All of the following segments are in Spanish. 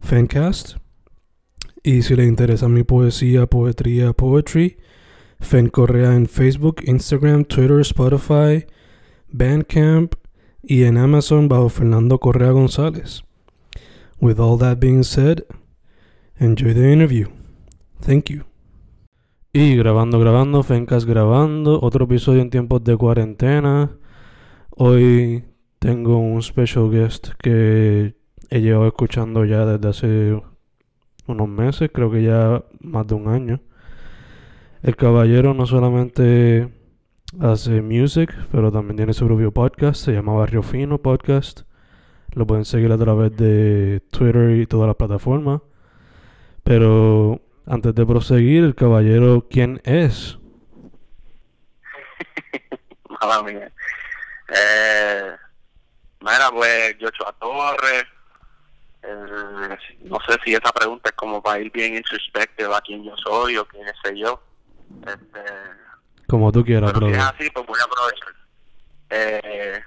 Fancast. Y si le interesa mi poesía, poetría, poetry, Fen Correa en Facebook, Instagram, Twitter, Spotify, Bandcamp y en Amazon bajo Fernando Correa González. With all that being said, enjoy the interview. Thank you. Y grabando, grabando, Fencast grabando, otro episodio en tiempos de cuarentena. Hoy tengo un special guest que he llevado escuchando ya desde hace unos meses, creo que ya más de un año. El caballero no solamente hace music, pero también tiene su propio podcast, se llama Barrio Fino Podcast. Lo pueden seguir a través de Twitter y todas las plataformas. Pero antes de proseguir, el caballero, ¿quién es? Mala mía. Eh, mira, pues, Joshua Torres. Eh, no sé si esa pregunta es como para ir bien introspective a quién yo soy o quién sé yo. Este, Como tú quieras, pero si es así, pues voy a aprovechar. Eh,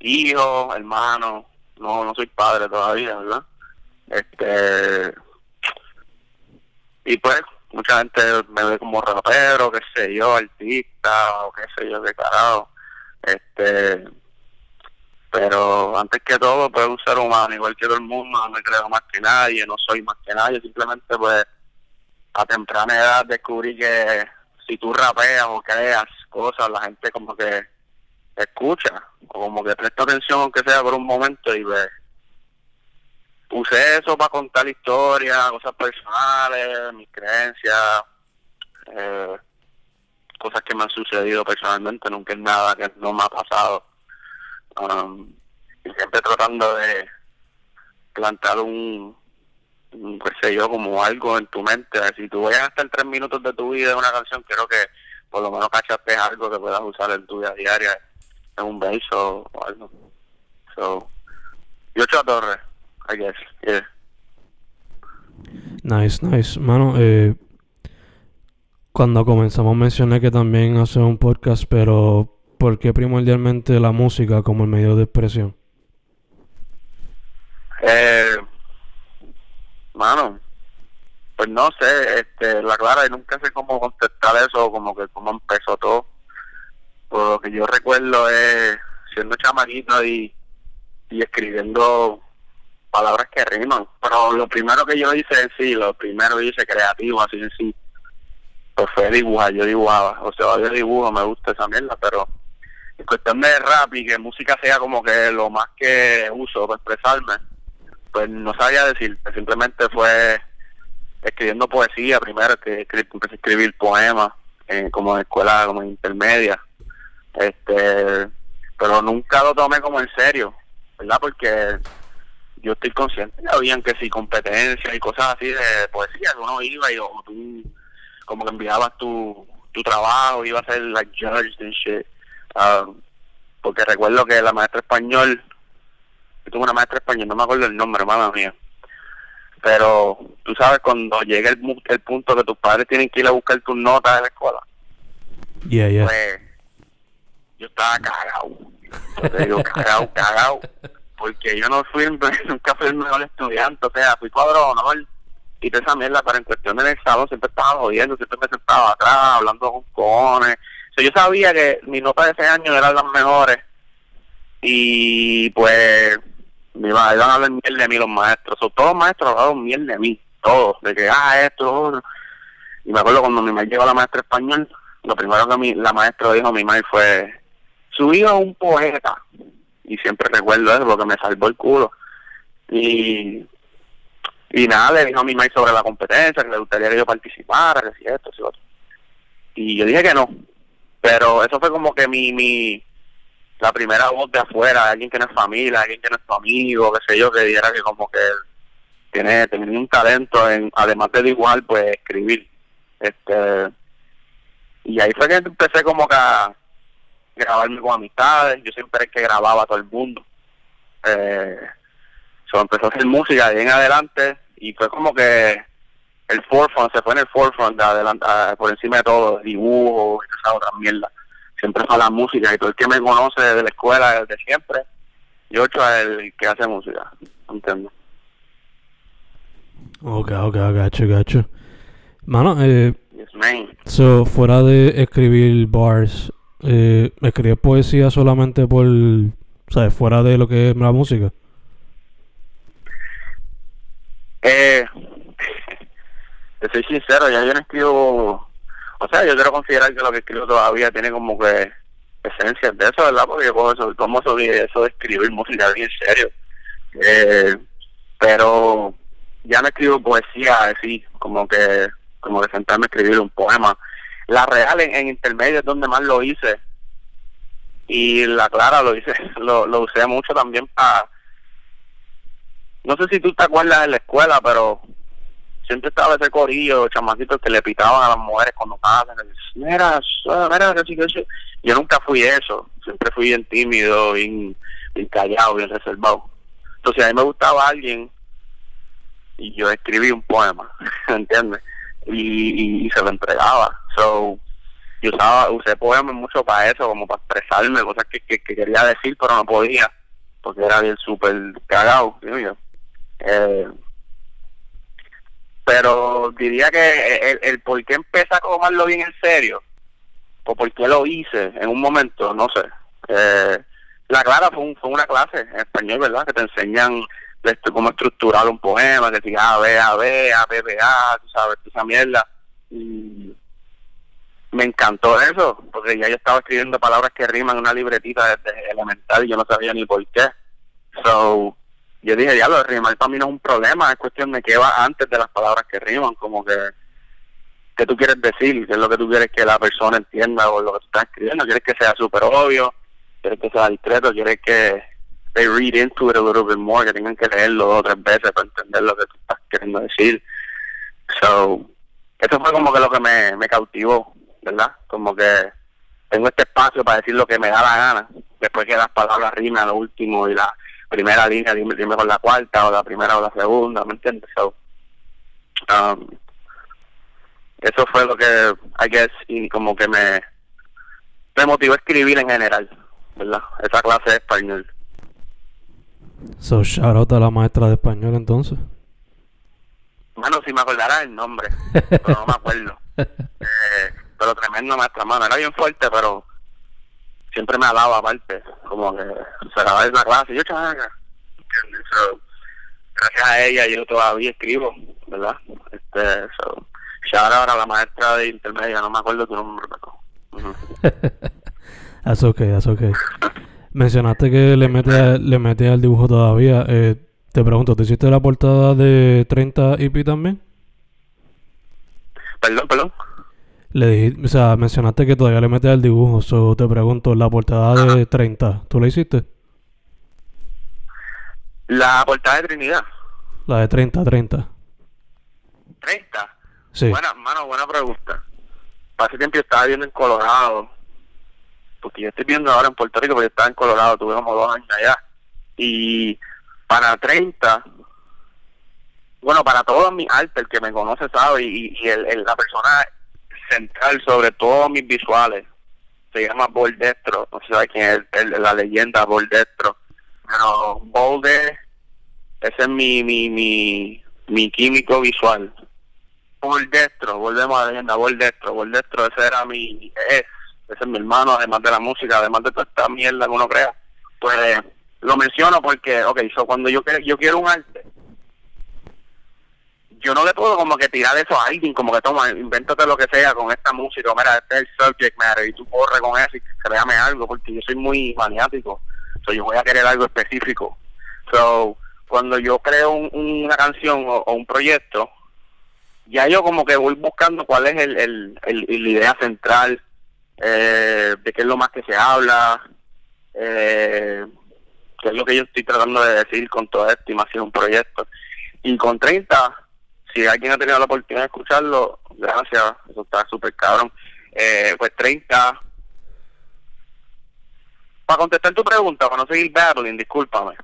hijo, hermano, no, no soy padre todavía, ¿verdad? Este, y pues, mucha gente me ve como rapero, qué sé yo, artista, o qué sé yo, qué carajo. Este, pero antes que todo, pues un ser humano, igual que todo el mundo, no me creo más que nadie, no soy más que nadie, simplemente pues a temprana edad descubrí que si tú rapeas o creas cosas, la gente como que escucha, o como que presta atención aunque sea por un momento y pues usé eso para contar historias, cosas personales, mis creencias, eh, cosas que me han sucedido personalmente, nunca es nada que no me ha pasado. Um, y siempre tratando de plantar un, un, qué sé yo, como algo en tu mente. Si tú vayas a estar tres minutos de tu vida en una canción, quiero que por lo menos cachaste algo que puedas usar en tu vida diaria, en un beso o algo. So, yo Torres, I guess, yeah. Nice, nice. Mano, eh, cuando comenzamos mencioné que también hace un podcast, pero ¿por qué primordialmente la música como el medio de expresión? Eh, mano, pues no sé, este, la clara, y nunca sé cómo contestar eso, como que cómo empezó todo. Por lo que yo recuerdo es siendo chamaquito y, y escribiendo palabras que riman. Pero lo primero que yo hice en sí, lo primero que hice creativo, así en sí, pues fue dibujar, yo dibujaba. O sea, yo dibujo, me gusta esa mierda, pero en cuestión de rap y que música sea como que lo más que uso para expresarme, pues no sabía decirte, simplemente fue escribiendo poesía primero, que empecé a escribir poemas, eh, como en escuela, como intermedia, este, pero nunca lo tomé como en serio, ¿verdad? Porque yo estoy consciente que habían que si competencias y cosas así de poesía, uno iba y o tú como que enviabas tu, tu trabajo, ibas a ser like judged and shit. Um, porque recuerdo que la maestra español, yo tuve una maestra español, no me acuerdo el nombre, mamá mía. Pero tú sabes, cuando llega el, el punto que tus padres tienen que ir a buscar tus notas de la escuela, Yeah, yeah. pues yo estaba cagado. Yo te digo, cagado, cagado. Porque yo no fui, nunca fui el mejor estudiante, o sea, fui cuadro honor y toda esa mierda, pero en cuestión del salón siempre estaba jodiendo, siempre me sentaba atrás, hablando con cojones. Yo sabía que mis notas de ese año eran las mejores y pues me iban, a hablar miel de mí los maestros. Todos los maestros hablaban miel de mí, todos, de que, ah, esto, Y me acuerdo cuando mi madre llegó a la maestra español, lo primero que mi, la maestra dijo a mi madre fue, su hijo es un poeta. Y siempre recuerdo eso porque me salvó el culo. Y, y nada, le dijo a mi madre sobre la competencia, que le gustaría que yo participara, que si esto, si otro. Y yo dije que no. Pero eso fue como que mi, mi, la primera voz de afuera, alguien que no es familia, alguien que no es tu amigo, qué sé yo, que dijera que como que tiene, tiene un talento en, además de igual, pues escribir. Este y ahí fue que empecé como que a grabarme con amistades, yo siempre el que grababa a todo el mundo. Eh, empezó a hacer música de ahí en adelante y fue como que el forefront, se fue en el forefront de adelante, por encima de todo, dibujo y esa otra mierda siempre fue la música y todo el que me conoce desde la escuela, desde siempre, yo es el que hace música, entiendo. Ok, ok, gacho, gacho. Mano, eh, yes, man. so, fuera de escribir bars, eh, ¿escribes poesía solamente por, sabes, fuera de lo que es la música? Eh, te soy sincero, ya yo no escribo o sea, yo quiero considerar que lo que escribo todavía tiene como que esencias de eso, ¿verdad? Porque yo eso, tomo eso de, eso de escribir música bien serio. Eh, pero ya no escribo poesía así, como que como de sentarme a escribir un poema. La real en, en intermedio es donde más lo hice. Y la clara lo hice, lo, lo usé mucho también para... No sé si tú te acuerdas de la escuela, pero siempre estaba ese corillo, chamacitos que le pitaban a las mujeres cuando pasan. Mira, mira, Yo nunca fui eso. Siempre fui bien tímido, bien, callado, bien reservado. Entonces a mí me gustaba alguien y yo escribí un poema, ¿entiendes? Y, y, se lo entregaba. So, yo usaba, usé poemas mucho para eso, como para expresarme, cosas que, que, quería decir, pero no podía, porque era bien súper cagado, yo. Eh, pero diría que el, el por qué empecé a tomarlo bien en serio, o por qué lo hice en un momento, no sé. Eh, la clara fue, fue una clase en español, ¿verdad? Que te enseñan cómo estructurar un poema, que diga A, B, A, B, A, B, B, A, tú sabes, esa mierda. Y me encantó eso, porque ya yo estaba escribiendo palabras que riman en una libretita desde elemental y yo no sabía ni por qué. So, yo dije, ya lo de rimar para mí no es un problema, es cuestión de qué va antes de las palabras que riman, como que qué tú quieres decir, qué es lo que tú quieres que la persona entienda o lo que tú estás escribiendo, quieres que sea súper obvio, quieres que sea discreto, quieres que they read into it a little bit more, que tengan que leerlo dos o tres veces para entender lo que tú estás queriendo decir. So, eso fue como que lo que me, me cautivó, ¿verdad? Como que tengo este espacio para decir lo que me da la gana, después que las palabras riman a lo último y la primera línea, dime, dime con la cuarta o la primera o la segunda, ¿me entiendes? So, um, eso fue lo que, I guess, y como que me, me motivó a escribir en general, ¿verdad? Esa clase de español. So, shout out a la maestra de español entonces. Bueno, si me acordara el nombre, pero no me acuerdo. Eh, pero tremenda maestra, mano. Era bien fuerte, pero siempre me alaba aparte, como que se acaba de la clase, yo chaga, so, gracias a ella yo todavía escribo, ¿verdad? Este, so, shout ahora a la maestra de intermedia, no me acuerdo tu nombre, pero... Uh that's okay, that's okay. Mencionaste que le mete, le mete al dibujo todavía. Eh, te pregunto, ¿te hiciste la portada de 30 IP también? Perdón, perdón. Le dije, o sea, mencionaste que todavía le metes al dibujo. So, te pregunto, la portada de 30, ¿tú la hiciste? La portada de Trinidad. La de 30, 30. ¿30? Sí. Buena, mano, buena pregunta. Hace tiempo yo estaba viendo en Colorado. Porque yo estoy viendo ahora en Puerto Rico, porque yo estaba en Colorado, tuve como dos años allá. Y para 30, bueno, para todos mis arte, el que me conoce sabe, y, y el, el, la persona central sobre todos mis visuales. Se llama Boldestro, no sé quién es la leyenda Boldestro. Pero Bolde, ese es mi, mi, mi, mi químico visual. Boldestro, volvemos a la leyenda, Boldestro, Boldestro, ese era mi, es, ese es mi hermano, además de la música, además de toda esta mierda que uno crea. Pues lo menciono porque, ok, so cuando yo, yo quiero un arte, yo no le puedo como que tirar eso a alguien, como que toma, invéntate lo que sea con esta música, mira, este es el subject matter, y tú corre con eso y créame algo, porque yo soy muy maniático, so yo voy a querer algo específico. So, cuando yo creo una canción o, un proyecto, ya yo como que voy buscando cuál es el, el, idea central, eh, de qué es lo más que se habla, eh, qué es lo que yo estoy tratando de decir con toda esta y un proyecto. Y con 30, si alguien ha tenido la oportunidad de escucharlo, gracias, eso está súper cabrón. Eh, pues 30. Para contestar tu pregunta, para no seguir battling, discúlpame.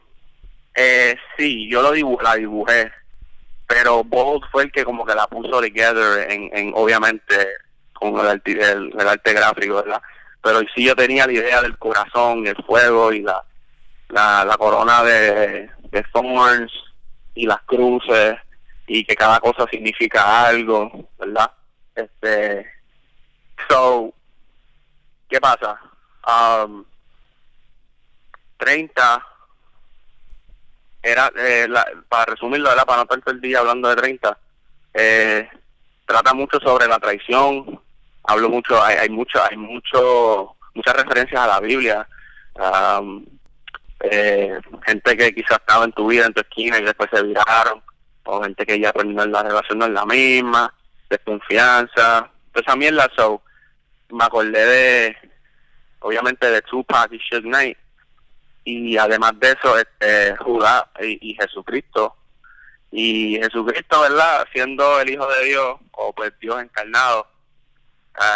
Eh, sí, yo lo la dibujé, pero Bolt fue el que como que la puso together en, en obviamente con el arte, el, arte gráfico, ¿verdad? Pero sí yo tenía la idea del corazón, el fuego y la, la, corona de thorns y las cruces y que cada cosa significa algo, ¿verdad? Este, so, ¿qué pasa? Um, 30 era, eh, para resumirlo, ¿verdad? para no perder el día hablando de 30, eh, trata mucho sobre la traición, hablo mucho, hay, hay mucho, hay mucho, muchas referencias a la Biblia, um, eh, gente que quizás estaba en tu vida, en tu esquina y después se viraron, o gente que ya pues, la relación no es la misma, desconfianza, toda esa mierda, so, me acordé de, obviamente de Tupac y Suge Knight, y además de eso, este, Judá y, Jesucristo, y Jesucristo, ¿verdad? Siendo el Hijo de Dios, o pues Dios encarnado,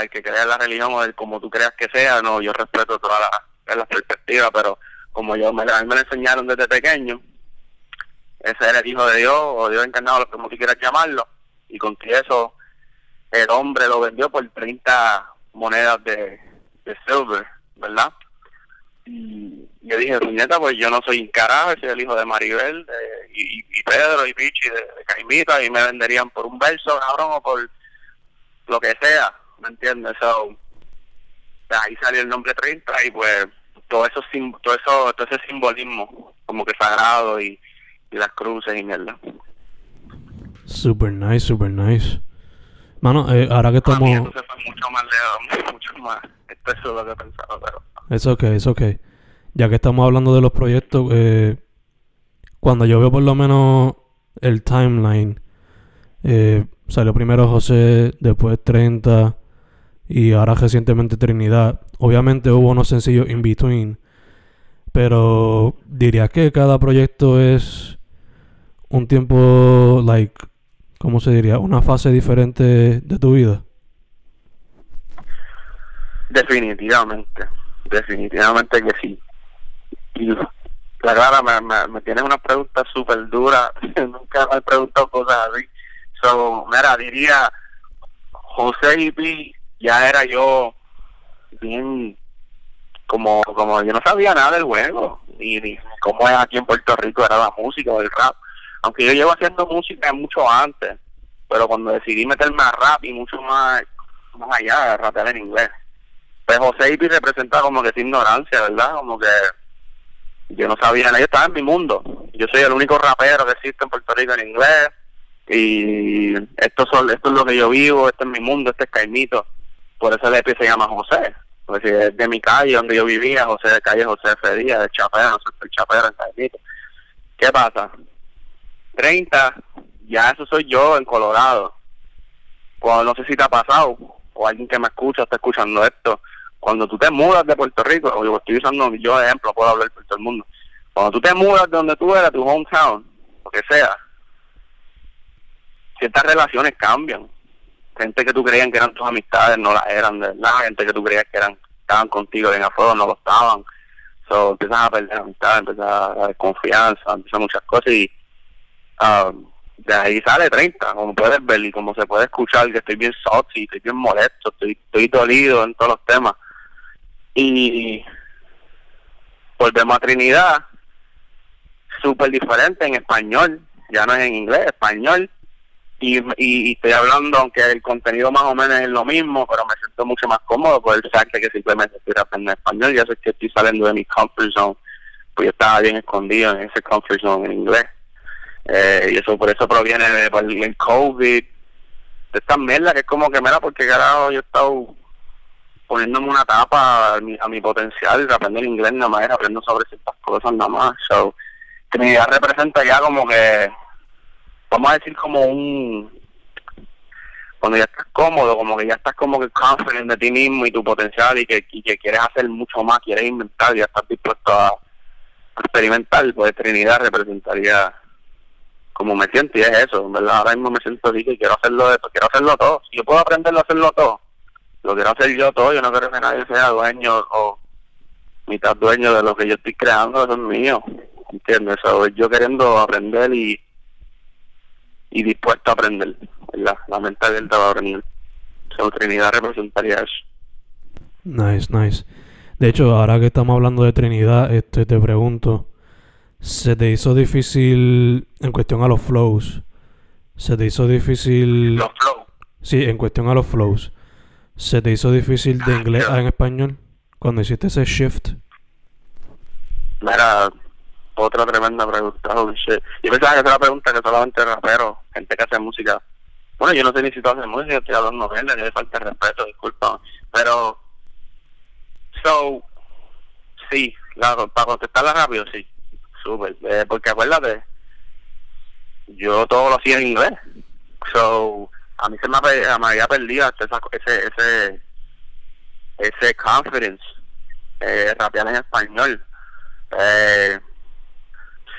el que crea la religión o el, como tú creas que sea, no, yo respeto todas las la perspectivas, pero como yo me, a mí me enseñaron desde pequeño, ese era el hijo de Dios o Dios encarnado, como tú quieras llamarlo, y con que eso el hombre lo vendió por 30 monedas de, de silver, ¿verdad? Y yo dije, nieta, pues yo no soy carajo, soy el hijo de Maribel y, y, Pedro y Pichi de, de, Caimita y me venderían por un verso, cabrón, o por lo que sea, ¿me entiendes? So, de ahí salió el nombre 30 y pues todo eso, todo eso, todo ese simbolismo como que sagrado y y las cruces y mierda. Super nice, super nice. Mano, eh, ahora que estamos... mucho más lejos, mucho más. Esto es lo que pero... Es ok, es ok. Ya que estamos hablando de los proyectos, eh, cuando yo veo por lo menos el timeline, eh, salió primero José, después 30 y ahora recientemente Trinidad. Obviamente hubo unos sencillos in between, pero diría que cada proyecto es un tiempo, like, ¿cómo se diría? Una fase diferente de tu vida. Definitivamente, definitivamente que sí. Y la Clara me, me, tiene una pregunta súper dura, nunca me he preguntado cosas así. So, mira, diría, José y Pi, ya era yo bien, como, como yo no sabía nada del juego, ni, ni cómo es aquí en Puerto Rico era la música o el rap aunque yo llevo haciendo música mucho antes, pero cuando decidí meterme a rap y mucho más, más allá rapear en inglés, pues José Ipi representa como que esa ignorancia, ¿verdad? Como que yo no sabía nada, yo estaba en mi mundo. Yo soy el único rapero que existe en Puerto Rico en inglés y esto, son, esto es lo que yo vivo, este es mi mundo, este es Caimito. Por eso el EP se llama José. Porque es de mi calle donde yo vivía, José de calle José Fedía, de Chapero, soy Chapero en Caimito. ¿Qué pasa? 30, ya eso soy yo en Colorado. Cuando no sé si te ha pasado, o alguien que me escucha está escuchando esto, cuando tú te mudas de Puerto Rico, o yo estoy usando yo de ejemplo, puedo hablar por todo el mundo, cuando tú te mudas de donde tú eras, tu hometown, lo que sea, ciertas relaciones cambian. Gente que tú creías que eran tus amistades no las eran de verdad, gente que tú creías que eran estaban contigo en afuera no lo estaban. So, empiezas a perder amistad, empiezas a desconfianza, empiezan muchas cosas y Ah, de ahí sale 30, como puedes ver y como se puede escuchar, que estoy bien salty, estoy bien molesto, estoy, estoy dolido en todos los temas. Y volvemos a Trinidad, súper diferente en español, ya no es en inglés, español. Y, y, estoy hablando, aunque el contenido más o menos es lo mismo, pero me siento mucho más cómodo por el saber que simplemente estoy aprendiendo español. Ya sé que estoy saliendo de mi comfort zone pues yo estaba bien escondido en ese comfort zone en inglés. Eh, y eso por eso proviene de, del COVID, de esta mierda que es como que, mira, porque carajo yo he estado poniéndome una tapa a mi, a mi potencial y aprender inglés nada más, aprendo sobre ciertas cosas nada más. So, Trinidad representa ya como que, vamos a decir como un, cuando ya estás cómodo, como que ya estás como que confident de ti mismo y tu potencial y que, que quieres hacer mucho más, quieres inventar, ya estás dispuesto a, experimentar, pues Trinidad representaría como me siento y es eso, ¿verdad? Ahora mismo me siento así que quiero hacerlo de, quiero hacerlo todo. Si yo puedo aprenderlo a hacerlo todo, lo quiero hacer yo todo, yo no quiero que nadie sea dueño o mitad dueño de lo que yo estoy creando, eso es mío, ¿entiendes? Eso yo queriendo aprender y, y dispuesto a aprender, ¿verdad? La mente abierta va a venir. So, Trinidad representaría eso. Nice, nice. De hecho, ahora que estamos hablando de Trinidad, este te pregunto, ¿se te hizo difícil en cuestión a los flows? ¿Se te hizo difícil... Los flows. Sí, en cuestión a los flows. ¿Se te hizo difícil de inglés a en español cuando hiciste ese shift? Mira, otra tremenda pregunta. Yo pensaba que era la pregunta que solamente raperos, gente que hace música. Bueno, yo no sé ni si tú haces música, estoy hablando novelas, que falta de respeto, disculpa. Pero, so, sí, claro, para contestarla rápido, sí, súper. Eh, porque acuérdate, yo todo lo hacía en inglés. So, a mí se me, me había perdido esa, ese, ese, ese confidence, eh, rapear en español. Eh,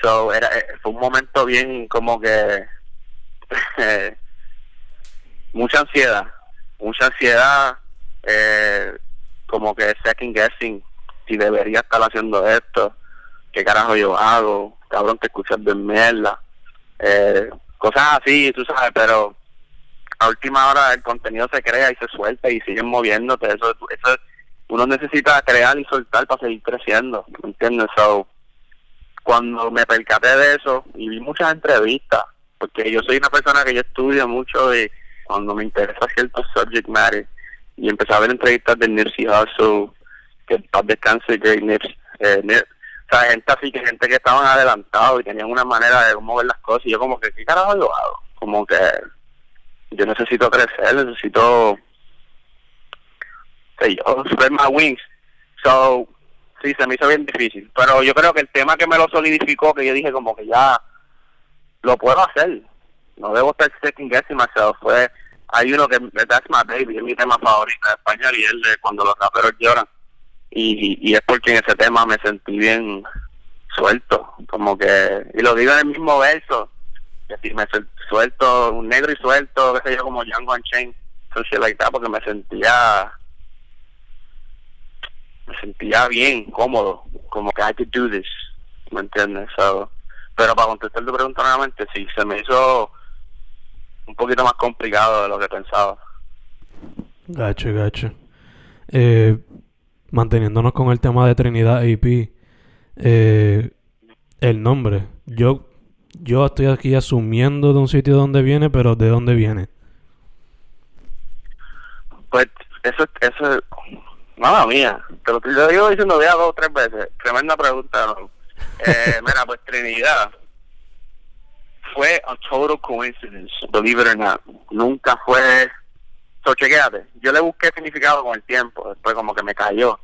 so, era, eh, fue un momento bien como que eh, mucha ansiedad, mucha ansiedad, eh, como que second guessing si debería estar haciendo esto, qué carajo yo hago, cabrón que escuchas de mierda, eh, cosas así, tú sabes, pero a última hora el contenido se crea y se suelta y siguen moviéndote. Eso, eso uno necesita crear y soltar para seguir creciendo, ¿me entiendes? So, cuando me percaté de eso y vi muchas entrevistas, porque yo soy una persona que yo estudio mucho y cuando me interesa cierto subject matter y empecé a ver entrevistas de Nipsey Hussle, que paz descanse Great Nips, eh, gente así que gente que estaban adelantados y tenían una manera de cómo ver las cosas y yo como que, ¿qué carajo yo hago? Como que yo necesito crecer, necesito sé yo, spread my wings. So, sí, se me hizo bien difícil. Pero yo creo que el tema que me lo solidificó, que yo dije como que ya lo puedo hacer. No debo estar second guessing myself. Fue, hay uno que, that's my baby, es mi tema favorito de español y es de cuando los raperos lloran. Y, y es porque en ese tema me sentí bien suelto, como que, y lo digo en el mismo verso, decir, me suelto, un negro y suelto, qué sé yo, como Django Unchained, so shit like that, porque me sentía, me sentía bien, cómodo, como que I could do this, ¿me entiendes? Pero para contestar tu pregunta nuevamente, sí, se me hizo un poquito más complicado de lo que pensaba. Gacho, gacho. Eh, manteniéndonos con el tema de Trinidad AP, eh, el nombre. Yo yo estoy aquí asumiendo de un sitio donde viene, pero ¿de dónde viene? Pues eso, eso, nada mía, te lo, lo digo diciendo ya dos o tres veces, tremenda pregunta. ¿no? Eh, mira, pues Trinidad fue a total coincidence, believe it or not. Nunca fue, so chequéate, yo le busqué significado con el tiempo, después como que me cayó.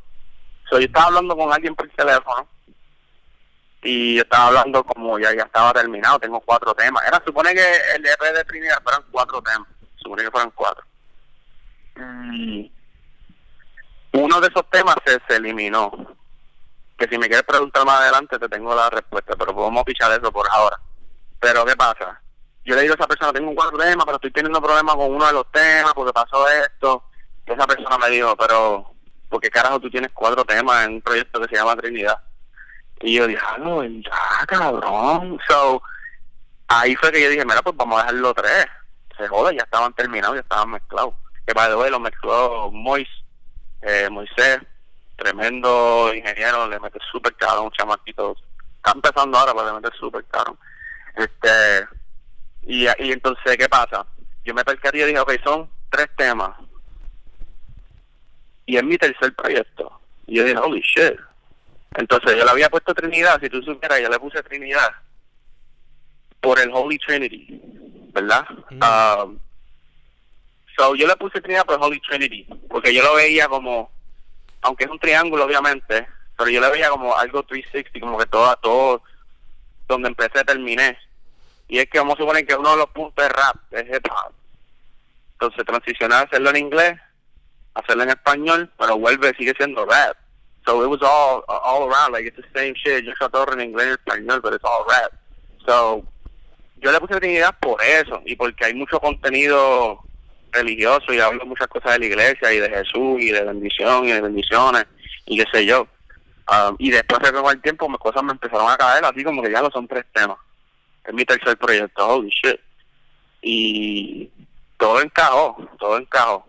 So, yo estaba hablando con alguien por teléfono y yo estaba hablando como ya ya estaba terminado, tengo cuatro temas. Era, supone que el EP de Trinidad fueran cuatro temas, supone que fueran cuatro. Y uno de esos temas se, se eliminó. Que si me quieres preguntar más adelante te tengo la respuesta, pero podemos pichar eso por ahora. Pero ¿qué pasa? Yo le digo a esa persona, tengo un cuatro temas, pero estoy teniendo problemas con uno de los temas porque pasó esto. Esa persona me dijo, pero ¿por qué carajo tú tienes cuatro temas en un proyecto que se llama Trinidad? Y yo dije, ah, no, ya, cabrón. So, ahí fue que yo dije, mira, pues vamos a dejarlo tres. Se joda, ya estaban terminados, ya estaban mezclados. Que para hoy lo mezcló Mois, eh, Moisés, tremendo ingeniero, le mete súper caro, un chamaquito. Está empezando ahora, pero le mete súper caro. Este, y, y entonces, ¿qué pasa? Yo me percaté y dije, ok, son tres temas. Y es mi tercer proyecto. Y yo dije, holy shit Entonces yo le había puesto Trinidad, si tú supieras, yo le puse Trinidad por el Holy Trinity, ¿verdad? Um, so yo le puse Trinidad por el Holy Trinity, porque yo lo veía como, aunque es un triángulo obviamente, pero yo le veía como algo 360, como que todo, todo donde empecé terminé. Y es que vamos a suponer que uno de los puntos es rap, es hip. Entonces transicionar a hacerlo en inglés, hacerlo en español, pero vuelve, sigue siendo rap. So it was all all around, like it's the same shit. Yo todo en inglés y español, pero it's all rap. So yo le puse Trinidad por eso y porque hay mucho contenido religioso y hablo muchas cosas de la iglesia y de Jesús y de bendición y de bendiciones y qué sé yo. Um, y después de con el tiempo cosas me empezaron a caer así como que ya no son tres temas. Es mi tercer proyecto, holy shit. Y todo encajó, todo encajó.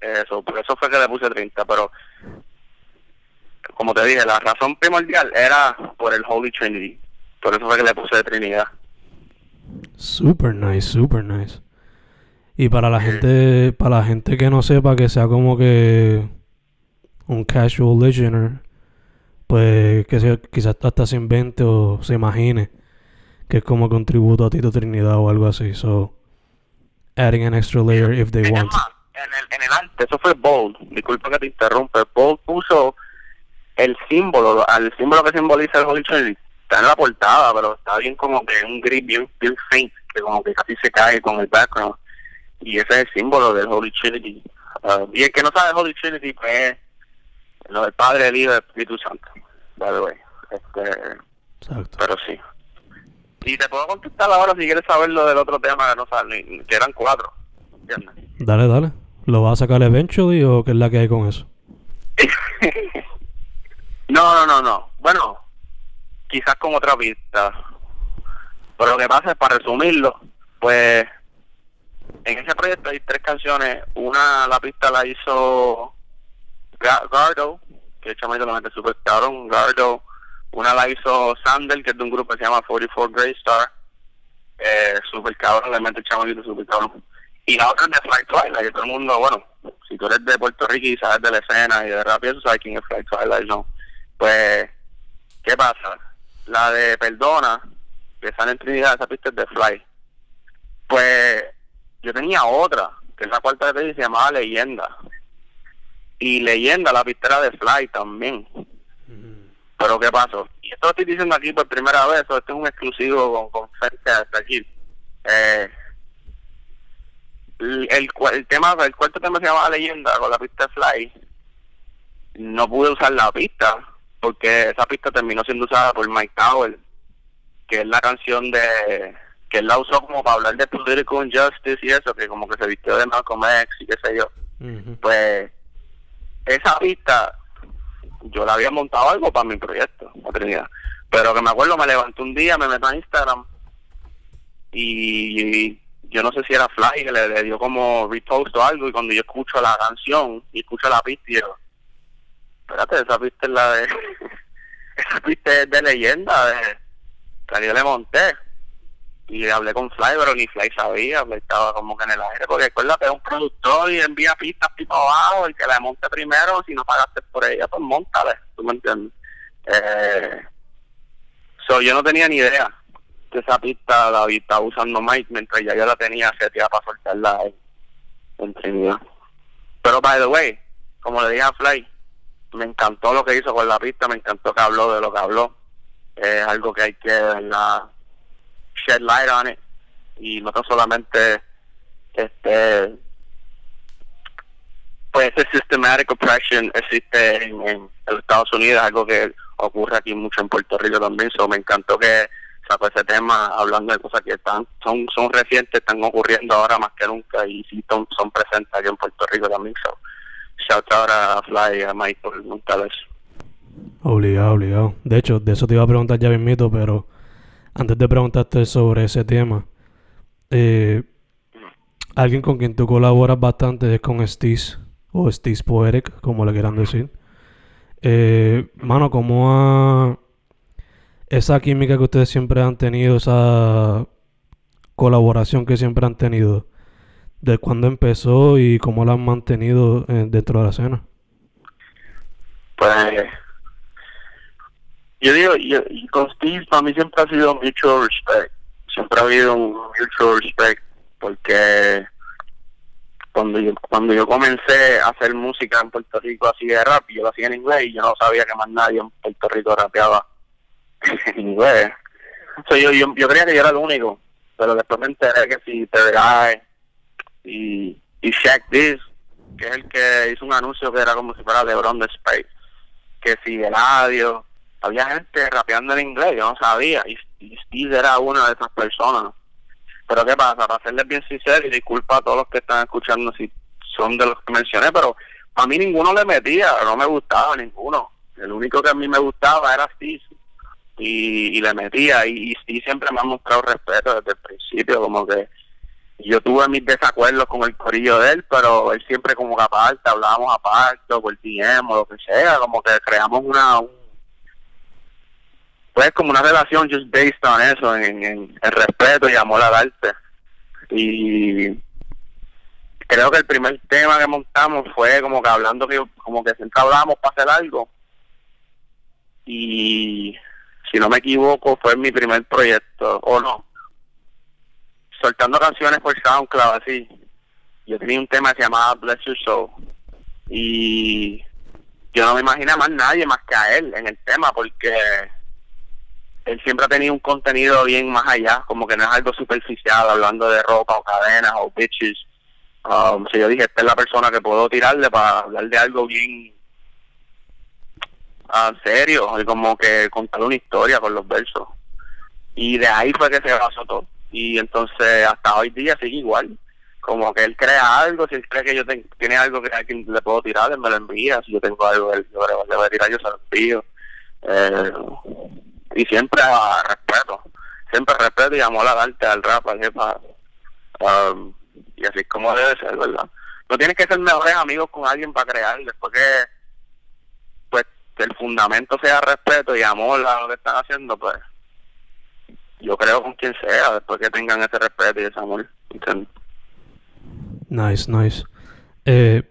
Eso, por eso fue que le puse 30, pero como te dije, la razón primordial era por el Holy Trinity. Por eso fue que le puse de Trinidad. Super nice, super nice. Y para la gente, para la gente que no sepa que sea como que un casual listener, pues que se, quizás hasta se invente o se imagine que es como que un tributo a Tito Trinidad o algo así. So, adding an extra layer if they want. En el, en el arte, eso fue Bold. Disculpa que te interrumpe. Bold puso el símbolo, al símbolo que simboliza el Holy Trinity está en la portada, pero está bien como que un gris bien, bien faint, que como que casi se cae con el background. Y ese es el símbolo del Holy Trinity. Uh, y el que no sabe Holy Trinity, pues lo del Padre, el Hijo y el Espíritu Santo. By the way. Este, Exacto. Pero sí. Y te puedo contestar ahora si quieres saber lo del otro tema que no sale, que eran cuatro. Dale, dale. ¿Lo vas a sacar eventually o qué es la que hay con eso? no, no, no, no. Bueno, quizás con otra pista. Pero lo que pasa es, para resumirlo, pues en ese proyecto hay tres canciones. Una, la pista la hizo Gardo, que es chamaito la mente super cabrón, Gardo. Una la hizo Sandel, que es de un grupo que se llama 44 Grey Star. Eh, super cabrón, la mente chamaito super cabrón. Y la otra es de Flight Twilight, que todo el mundo, bueno, si tú eres de Puerto Rico y sabes de la escena y de rap, eso sabes quién es Flight Twilight, ¿no? Pues, ¿qué pasa? la de Perdona, que sale en Trinidad, esa pista es de Fly. Pues yo tenía otra, que es la cuarta de se llamaba Leyenda. Y Leyenda, la pista era de Fly también. Pero ¿qué pasó? Y esto lo estoy diciendo aquí por primera vez, esto es un exclusivo con, con hasta aquí. Eh, el, el, tema, el cuarto tema se llamaba Leyenda con la pista Fly. No pude usar la pista porque esa pista terminó siendo usada por Mike Tower, que es la canción de que él la usó como para hablar de political injustice y eso, que como que se vistió de Malcolm X y qué sé yo. Pues esa pista yo la había montado algo para mi proyecto, Trinidad. Pero que me acuerdo, me levanté un día, me metí a Instagram y, yo no sé si era Fly que le, dio como repost o algo y cuando yo escucho la canción y escucho la pista y yo, espérate, esa pista es la de. esa pista es de leyenda, de. Que yo le monté. Y hablé con Fly, pero ni Fly sabía, estaba como que en el aire, porque recuerda que es un productor y envía pistas tipo abajo, y que la monte primero, si no pagaste por ella, pues montale, ¿tú me entiendes? Eh, so, yo no tenía ni idea que esa pista la estaba usando Mike mientras ya yo la tenía seteada para soltarla en Trinidad. Pero, by the way, como le dije a Fly, me encantó lo que hizo con la pista, me encantó que habló de lo que habló. Es algo que hay que la shed light on it y no tan solamente este pues ese systematic oppression existe en, Estados Unidos, algo que ocurre aquí mucho en Puerto Rico también, so me encantó que sacó ese tema hablando de cosas que están son son recientes, están ocurriendo ahora más que nunca y sí son, son presentes aquí en Puerto Rico también. So shout out a Fly a Michael Montales. Obligado, obligado. De hecho, de eso te iba a preguntar ya mismito, pero antes de preguntarte sobre ese tema, eh, alguien con quien tú colaboras bastante es con Stis, o Stis Poetic, como le quieran decir. Eh, mano, ¿cómo ha esa química que ustedes siempre han tenido, esa colaboración que siempre han tenido, de cuándo empezó y cómo la han mantenido eh, dentro de la escena. Pues yo digo, yo, con Steve para mí siempre ha sido mutual respect. Siempre ha habido un mutual respect porque cuando yo, cuando yo comencé a hacer música en Puerto Rico así de rap, yo lo hacía en inglés y yo no sabía que más nadie en Puerto Rico rapeaba en inglés. So, yo, yo, yo creía que yo era el único, pero después me enteré que si Third y, y Shaq This, que es el que hizo un anuncio que era como si fuera LeBron de Space, que si Eladio, había gente rapeando en inglés, yo no sabía, y, y Steve era una de esas personas. Pero ¿qué pasa? Para serles bien sincero, y disculpa a todos los que están escuchando si son de los que mencioné, pero a mí ninguno le metía, no me gustaba ninguno. El único que a mí me gustaba era Steve. Y, le metía, y, Steve siempre me ha mostrado respeto desde el principio, como que yo tuve mis desacuerdos con el corillo de él, pero él siempre como que aparte, hablábamos aparte, por DM o lo que sea, como que creamos una, un, pues como una relación just based on eso, en, en, en respeto y amor al arte. Y creo que el primer tema que montamos fue como que hablando que como que siempre hablábamos para hacer algo. Y si no me equivoco fue mi primer proyecto o no. Soltando canciones por SoundCloud así. Yo tenía un tema que se llamaba Bless Your Soul. Y yo no me imaginé más nadie más que a él en el tema porque él siempre ha tenido un contenido bien más allá, como que no es algo superficial, hablando de ropa o cadenas o bitches. Um, so yo dije, esta es la persona que puedo tirarle para hablar de algo bien uh, serio, y como que contar una historia con los versos. Y de ahí fue que se basó todo. Y entonces hasta hoy día sigue igual. Como que él crea algo, si él cree que yo tengo, tiene algo que le puedo tirar, él me lo envía. Si yo tengo algo, él, le voy a tirar, yo se lo envío. Eh, y siempre a respeto, siempre respeto y amor al arte, al rap, al hip hop. Um, y así es como debe ser, ¿verdad? No tienes que ser mejores amigos con alguien para crear, después que pues el fundamento sea respeto y amor a lo que están haciendo, pues yo creo con quien sea, después que tengan ese respeto y ese amor. ¿entiendes? Nice, nice. Eh,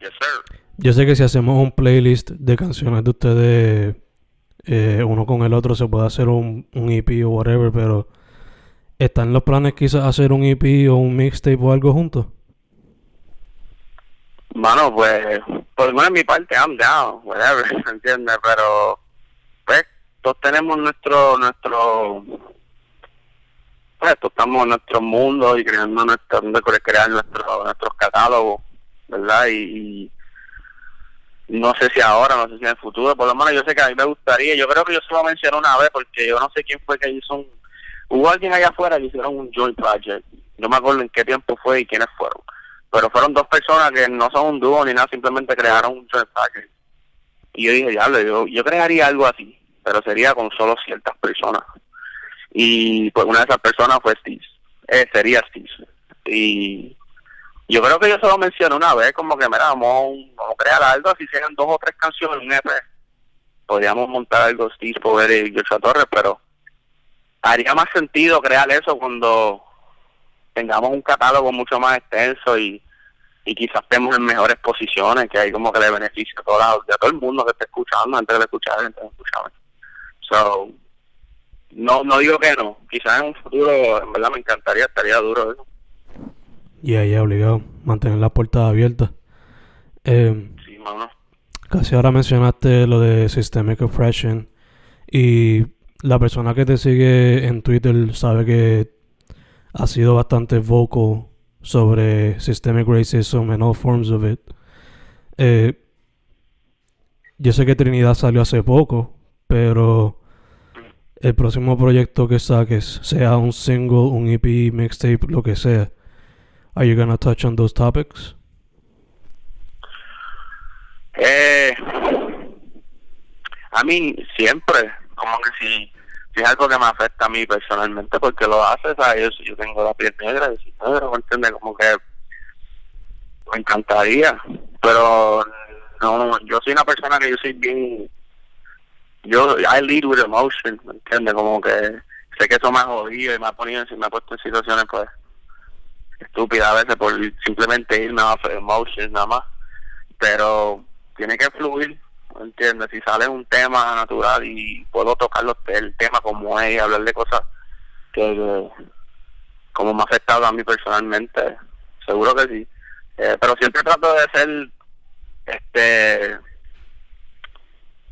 Yes, sir. yo sé que si hacemos un playlist de canciones de ustedes, eh, uno con el otro, se puede hacer un, un EP o whatever, pero ¿están los planes quizás hacer un EP o un mixtape o algo juntos? Mano, pues, por lo menos en mi parte, I'm down, whatever, ¿entiendes? Pero, pues, todos tenemos nuestro, nuestro, pues, todos estamos en nuestro mundo y creando nuestro, crear nuestro, nuestros catálogos, ¿verdad? Y no sé si ahora, no sé si en el futuro, por lo menos yo sé que a mí me gustaría, yo creo que yo solo mencioné una vez porque yo no sé quién fue que hizo un, hubo alguien allá afuera que hicieron un joint project, no me acuerdo en qué tiempo fue y quiénes fueron pero fueron dos personas que no son un dúo ni nada, simplemente crearon un joint package. Y yo dije, diablo, yo, yo crearía algo así, pero sería con solo ciertas personas. Y pues una de esas personas fue Steve, eh, sería Steve. Y yo creo que yo solo mencioné una vez, como que, mira, vamos, vamos a crear algo, así sean dos o tres canciones, un EP. Podríamos montar algo Steve, Poder y Joshua Torres, pero haría más sentido crear eso cuando tengamos un catálogo mucho más extenso y, y quizás estemos en mejores posiciones, que hay como que le beneficia a, toda, a todo el mundo que esté escuchando, antes de escuchar, antes de escuchar. So, no, no digo que no, quizás en un futuro, en verdad me encantaría, estaría duro eso. Yeah, ya, obligado. Mantener las puertas abiertas. Eh, Sí, mano. casi ahora mencionaste lo de Systemic Oppression y la persona que te sigue en Twitter sabe que ha sido bastante vocal sobre systemic racism and all forms of it. Eh, yo sé que Trinidad salió hace poco, pero el próximo proyecto que saques, sea un single, un EP, mixtape, lo que sea, are you gonna touch on those topics? Eh, a mí siempre, como que si, si es algo que me afecta a mí personalmente, porque lo hace, ¿sabes? Yo, tengo la piel negra, y si ¿me entiendes? Como que me encantaría, pero no, yo soy una persona que yo soy bien, yo, I lead with emotion, ¿me entiendes? Como que sé que eso me ha jodido y me ha ponido, me ha puesto en situaciones, pues, estúpidas a veces por simplemente irme a emotions nada más, pero tiene que fluir, ¿entiendes? Si sale un tema natural y puedo tocar el tema como es y hablar de cosas que, como me ha afectado a mí personalmente, seguro que sí. Eh, pero siempre trato de ser, este,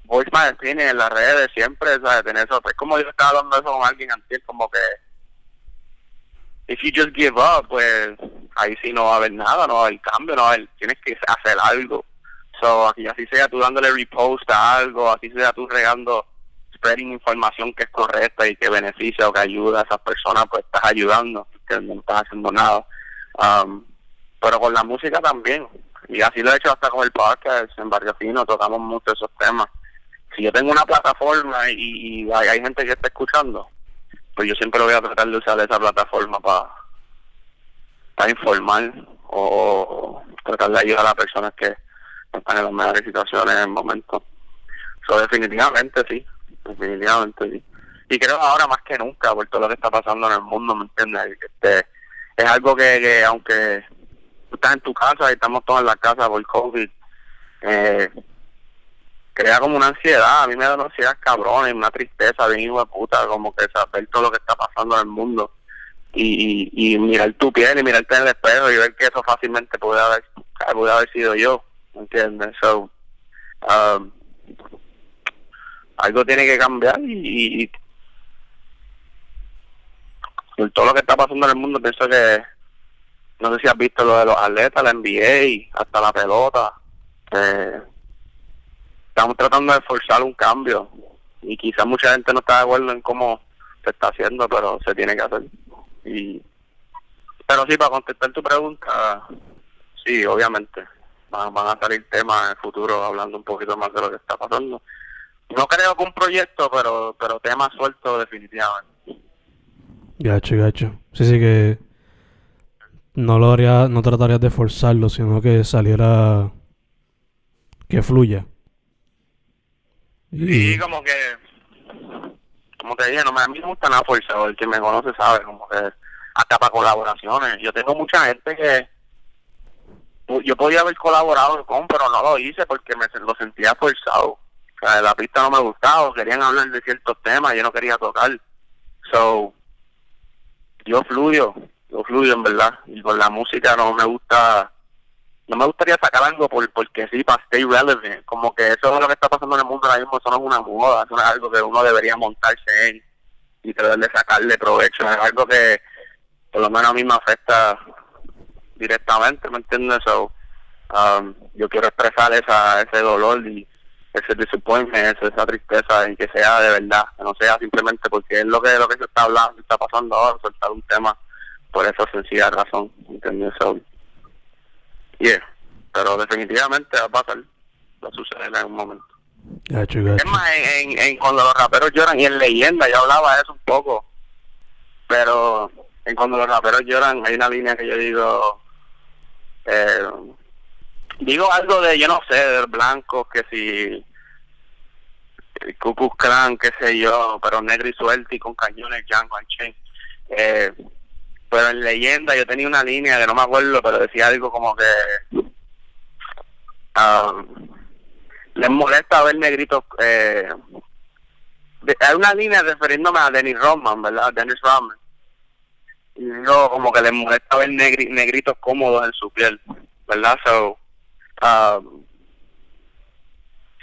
voice my en las redes, siempre, ¿sabes? Tener eso. Es como yo estaba hablando eso con alguien antes, como que, if you just give up, pues ahí sí no va a haber nada, no va a haber cambio, no tienes que hacer algo. So, aquí así sea tú dándole repost a algo, así sea tú regando, spreading información que es correcta y que beneficia o que ayuda a esas personas, pues estás ayudando, que no estás haciendo nada. Um, pero con la música también, y así lo he hecho hasta con el podcast en Barrio Fino, tocamos mucho esos temas. Si yo tengo una plataforma y, hay, gente que está escuchando, pues yo siempre voy a tratar de usar esa plataforma para informar o tratar de ayudar a las personas que están en las mejores situaciones en el momento. So, definitivamente sí, definitivamente sí. Y creo ahora más que nunca, por todo lo que está pasando en el mundo, ¿me entiendes? Este, es algo que, que aunque tú estás en tu casa y estamos todos en la casa por COVID, eh, crea como una ansiedad, a mí me da una ansiedad cabrón y una tristeza bien hijo de puta, como que saber todo lo que está pasando en el mundo y, y, mirar tu piel y mirarte en el espejo y ver que eso fácilmente puede haber, puede haber sido yo, ¿entiendes? So, um, algo tiene que cambiar y, y, por todo lo que está pasando en el mundo pienso que no sé si has visto lo de los atletas, la NBA, hasta la pelota. Eh, estamos tratando de forzar un cambio y quizás mucha gente no está de acuerdo en cómo se está haciendo, pero se tiene que hacer. Y, pero sí, para contestar tu pregunta, sí, obviamente, van, van a salir temas en el futuro hablando un poquito más de lo que está pasando. No creo que un proyecto, pero pero temas sueltos definitivamente. Gacho, gacho. Sí, sí que no lo haría, no tratarías de forzarlo, sino que saliera que fluya. Y como que como te dije, no me, a mí no me gusta nada forzado, el que me conoce sabe, como que hasta para colaboraciones. Yo tengo mucha gente que yo podía haber colaborado con, pero no lo hice porque me lo sentía forzado. O sea, la pista no me gustaba, querían hablar de ciertos temas, yo no quería tocar. So, yo fluyo, yo fluyo en verdad. Y con la música no me gusta no me gustaría sacar algo por, porque sí, para stay relevant. Como que eso es lo que está pasando en el mundo ahora mismo, eso no es una moda, eso es algo que uno debería montarse en y tratar de sacarle provecho. Es algo que por lo menos a mí me afecta directamente, ¿me entiendes? So, um, yo quiero expresar esa, ese dolor y ese disappointment, esa tristeza y que sea de verdad, que no sea simplemente porque es lo que lo que se está hablando, está pasando ahora, soltar un tema por esa sencilla razón, ¿entiendes? So, Yeah, pero definitivamente va a pasar, va a suceder en algún momento. Es más, en, en, cuando los raperos lloran, y en leyenda, yo hablaba de eso un poco, pero en cuando los raperos lloran hay una línea que yo digo, eh, digo algo de, yo no sé, del blanco, que si Ku Klux Klan, qué sé yo, pero negro y suelto y con cañones, Django. Eh, pero en leyenda yo tenía una línea que no me acuerdo, pero decía algo como que um, les molesta ver negritos. Eh, hay una línea refiriéndome a Dennis Rodman, ¿verdad? Dennis Rodman. Y digo como que les molesta ver negritos cómodos en su piel, ¿verdad? So, um,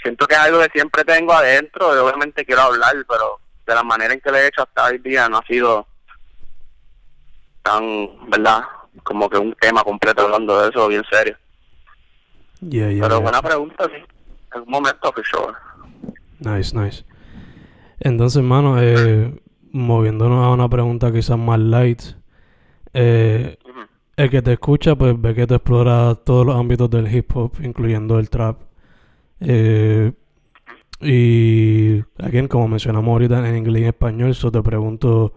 siento que es algo que siempre tengo adentro y obviamente quiero hablar, pero de la manera en que lo he hecho hasta hoy día no ha sido ¿verdad? Como que un tema completo hablando de eso, bien serio. Pero buena pregunta, sí. En un momento, for sure. Nice, nice. Entonces, hermano, eh, moviéndonos a una pregunta quizás más light. Eh, El que te escucha, pues ve que te explora todos los ámbitos del hip hop, incluyendo el trap. Eh, y, again, como mencionamos ahorita en inglés y en español, eso te pregunto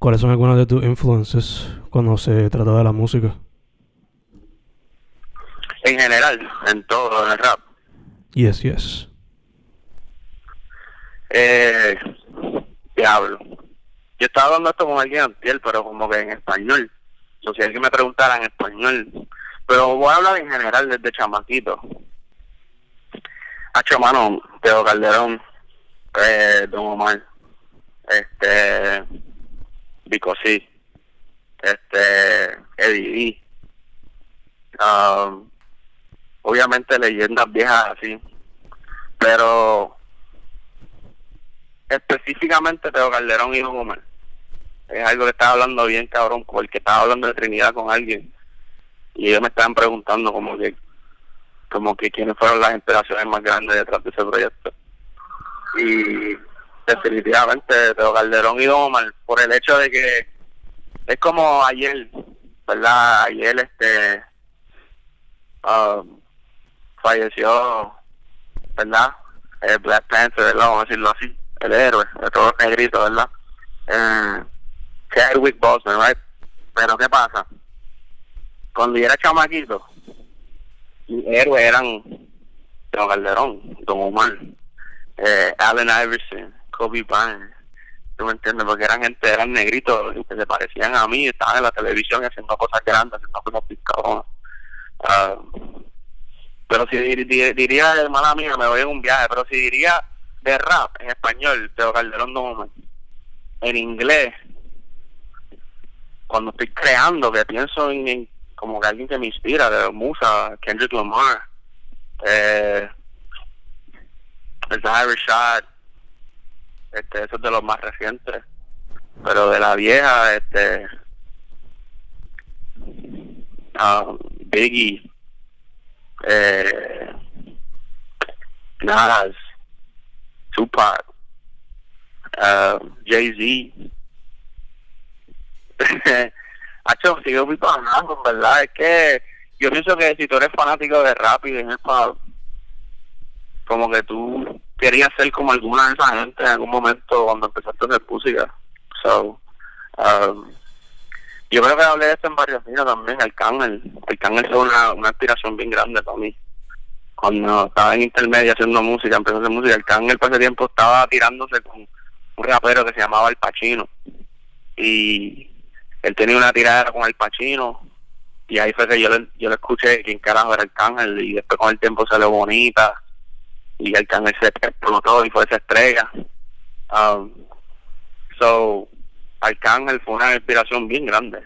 ¿Cuáles son algunas de tus influencias cuando se trata de la música? En general, en todo, en el rap. Yes, yes. Eh, diablo. Yo estaba hablando esto con alguien antier, pero como que en español. O si alguien me preguntara en español. Pero voy a hablar en general desde chamaquito. Hacho, mano, Teo Calderón, eh, Don Omar, este, Vico sí, este, Eddie um, obviamente leyendas viejas así, pero específicamente Teo Calderón y Don Omar. Es algo que estaba hablando bien, cabrón, porque estaba hablando de Trinidad con alguien y ellos me estaban preguntando como que como que quiénes fueron las inspiraciones más grandes detrás de ese proyecto. Y definitivamente Teo Calderón y Don Omar, por el hecho de que es como ayer, ¿verdad? Ayer este um, falleció, ¿verdad? El Black Panther, ¿verdad? Vamos a decirlo así, el héroe de todos los negritos, ¿verdad? Eh, Chadwick Boseman, ¿right? Pero ¿qué pasa? Cuando yo era chamaquito, mis héroes eran Don Calderón, Don Omar, eh, Allen Iverson, Kobe ¿tú me entiendes? Porque eran gente, eran negritos que se parecían a mí, estaban en la televisión haciendo cosas grandes, haciendo cosas picadonas. Uh, pero si diría, hermana mía, me voy en un viaje, pero si diría de rap en español, Teo Calderón Omar, en inglés, cuando estoy creando, que pienso en como que alguien que me inspira, de Musa, Kendrick Lamar, eh, el Rashad, este, eso es de los más recientes, pero de la vieja, este, um, Biggie, eh, Nas, Tupac, uh, Jay-Z, Hacho, sigo muy en verdad. Es que yo pienso que si tú eres fanático de rap y de hip hop, como que tú querías ser como alguna de esas gente en algún momento cuando empezaste a hacer música. So, um, yo creo que hablé de esto en varios videos también, el Arcángel. Arcángel fue una, una inspiración bien grande para mí. Cuando estaba en intermedia haciendo música, empezó a hacer música, el Arcángel por ese tiempo estaba tirándose con un rapero que se llamaba El Pachino. Y él tenía una tirada con el Pachino y ahí fue que yo le, yo le escuché quién carajo era Arcángel y después con el tiempo salió bonita y Arcángel se explotó y fue esa estrella. Um, so, Arcángel fue una inspiración bien grande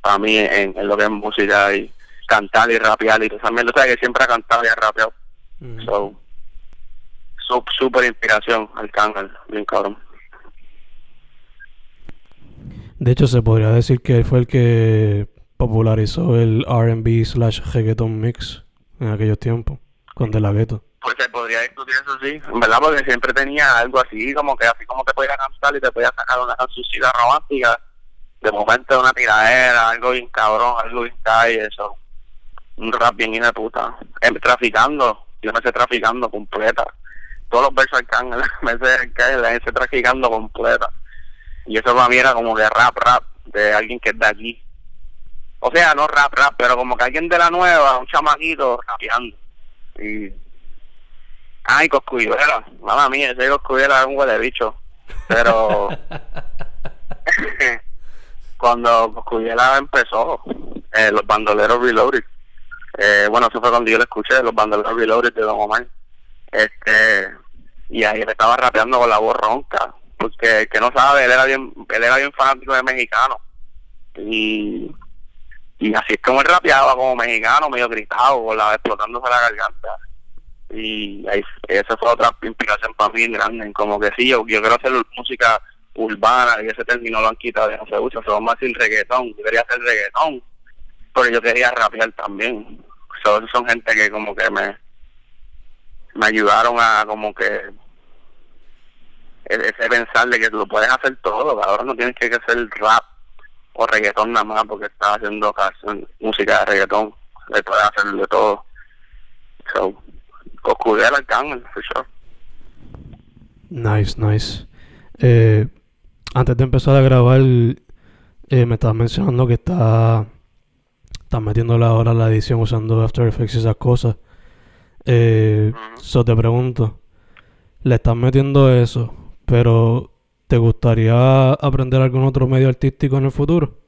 para mí en, lo que es música y cantar y rapear y también, o sea que siempre ha cantado y ha rapeado. Mm. So, super inspiración, Arcángel, bien cabrón. De hecho, se podría decir que él fue el que popularizó el RB slash reggaeton mix en aquellos tiempos, con De La Ghetto. Pues se podría discutir eso sí, ¿verdad? Porque siempre tenía algo así, como que así como te podía cantar y te podía sacar una cancioncita romántica, de momento una tiradera, algo bien cabrón, algo bien calle, eso. Un rap bien de puta. Em, traficando, yo me sé traficando completa. Todos los versos Arcángel, me sé, la sé traficando completa. Y eso para mí era como que rap, rap, de alguien que es de aquí. O sea, no rap, rap, pero como que alguien de la nueva, un chamaquito rapeando. Y. Ay, Coscuyuela, mamá mía, ese Coscuyuela es un huele bicho. Pero. cuando Coscuyuela empezó, eh, los bandoleros Reloaded. Eh, bueno, eso fue cuando yo le escuché, los bandoleros Reloaded de Don Omar. Este. Y ahí él estaba rapeando con la voz ronca porque que no sabe, él era bien, él era bien fanático de mexicano. Y, y así es como él rapeaba como mexicano, medio gritado, con la, explotándose la garganta. Y esa fue otra inspiración para mí grande, como que sí, yo, quiero hacer música urbana y ese término lo han quitado, ya no se usa, se va más sin reggaetón, yo quería hacer reggaetón, pero yo quería rapear también. So, son gente que como que me, me ayudaron a como que ese pensar de que tú lo puedes hacer todo, ahora no tienes que hacer rap o reggaetón nada más porque estás haciendo música de reggaetón, le puedes hacer de todo. So, al Arcángel, for sure. Nice, nice. Eh, antes de empezar a grabar, eh, me estabas mencionando que está estás metiéndole ahora la edición usando After Effects y esas cosas. Eh, So te pregunto, ¿le estás metiendo eso pero, ¿te gustaría aprender algún otro medio artístico en el futuro?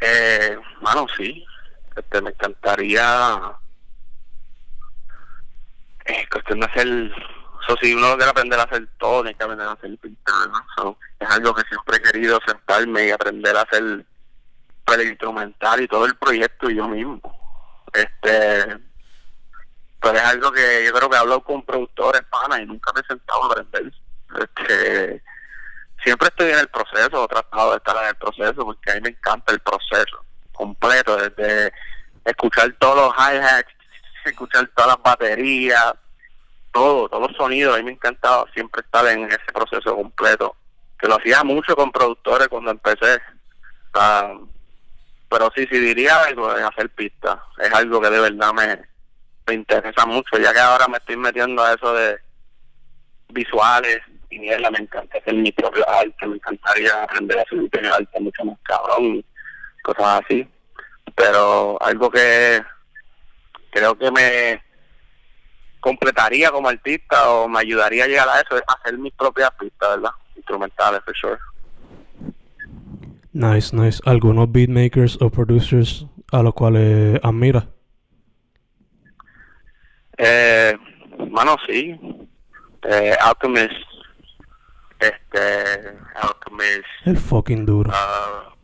Eh, mano, sí. Este, me encantaría es cuestión de hacer, eso si uno quiere aprender a hacer todo, tiene que aprender a hacer pintar, ¿no? So, es algo que siempre he querido sentarme y aprender a hacer el instrumental y todo el proyecto yo mismo. Este, pero es algo que yo creo que he hablado con productores, panas, y nunca me he sentado a aprender. Este, siempre estoy en el proceso, he tratado de estar en el proceso, porque a mí me encanta el proceso completo, desde escuchar todos los hi-hats, escuchar todas las baterías, todo, todos los sonidos, a mí me encantaba siempre estar en ese proceso completo, que lo hacía mucho con productores cuando empecé. Ah, pero sí, sí diría algo de hacer pistas, es algo que de verdad me, interesa mucho, ya que ahora me estoy metiendo a eso de visuales y mierda, me encanta hacer mi propio arte, me encantaría aprender a hacer mi propio arte mucho más cabrón, cosas así. Pero algo que creo que me completaría como artista o me ayudaría a llegar a eso es hacer mis propias pistas, ¿verdad? Instrumentales, for sure. Nice, nice. ¿Algunos beatmakers o producers a los cuales admira? Eh, mano, sí. Eh, Alchemist. Este. Alchemist. El fucking duro. ah,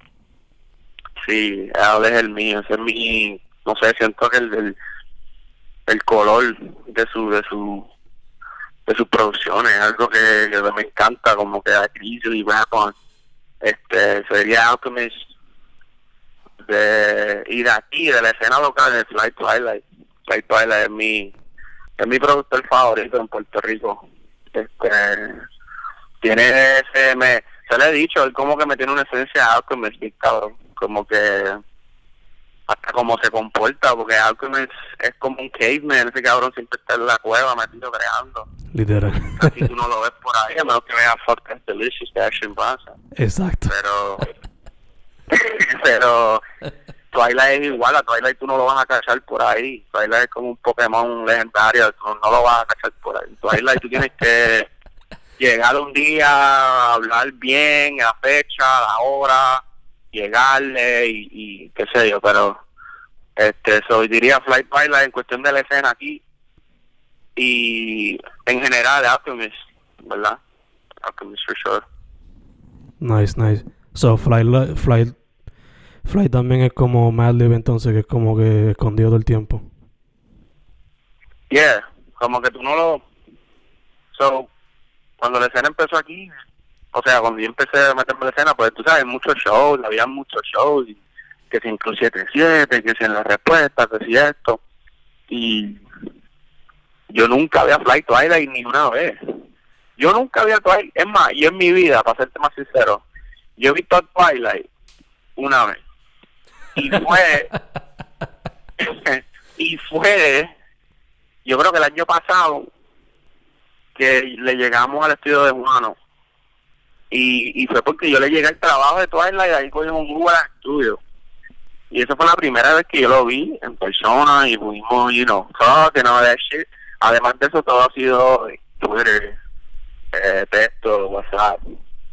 sí, Al es el mío. Ese es mi. No sé, siento que el, el, el color de su. de su de sus producciones es algo que, me encanta como que Acrisio y Weapon este sería Alchemist de de aquí de la escena local de Flight Twilight. Flight Twilight es mi es mi productor favorito en Puerto Rico. Este tiene ese me se le he dicho él como que me tiene una esencia Alchemist cabrón. Como que hasta cómo se comporta porque Alchemist es como un caveman ese cabrón siempre está en la cueva metido creando Literal. casi tú no lo ves por ahí a menos que veas Fuck That's Delicious de Action pasa Exacto. pero pero Twilight es igual, a Twilight tú no lo vas a cachar por ahí. Twilight es como un Pokémon legendario, tú no lo vas a cachar por ahí. Twilight tú tienes que llegar un día a hablar bien, la fecha, la hora, llegarle y, y qué sé yo, pero este so, diría Flight Twilight en cuestión de la escena aquí y en general Alchemist, ¿verdad? Alchemist for sure. Nice, nice. So, Flight, li- Flight, Flight también es como Madlib entonces, que es como que escondido todo el tiempo. Yeah, como que tú no lo... So, cuando la escena empezó aquí, o sea, cuando yo empecé a meterme en la escena, pues tú sabes, muchos shows, había muchos shows, y que si incluso 7 que si en la respuesta, que si esto, y yo nunca había Flight Twilight ni una vez. Yo nunca había Twilight, es más, yo en mi vida, para serte más sincero, yo he visto a Twilight una vez. Y fue, y fue, yo creo que el año pasado, que le llegamos al estudio de Juano. Y, y fue porque yo le llegué al trabajo de Twilight y ahí cogimos un Google al estudio. Y esa fue la primera vez que yo lo vi en persona y pudimos, you know, talk and all that shit. Además de eso, todo ha sido Twitter, eh, texto, WhatsApp.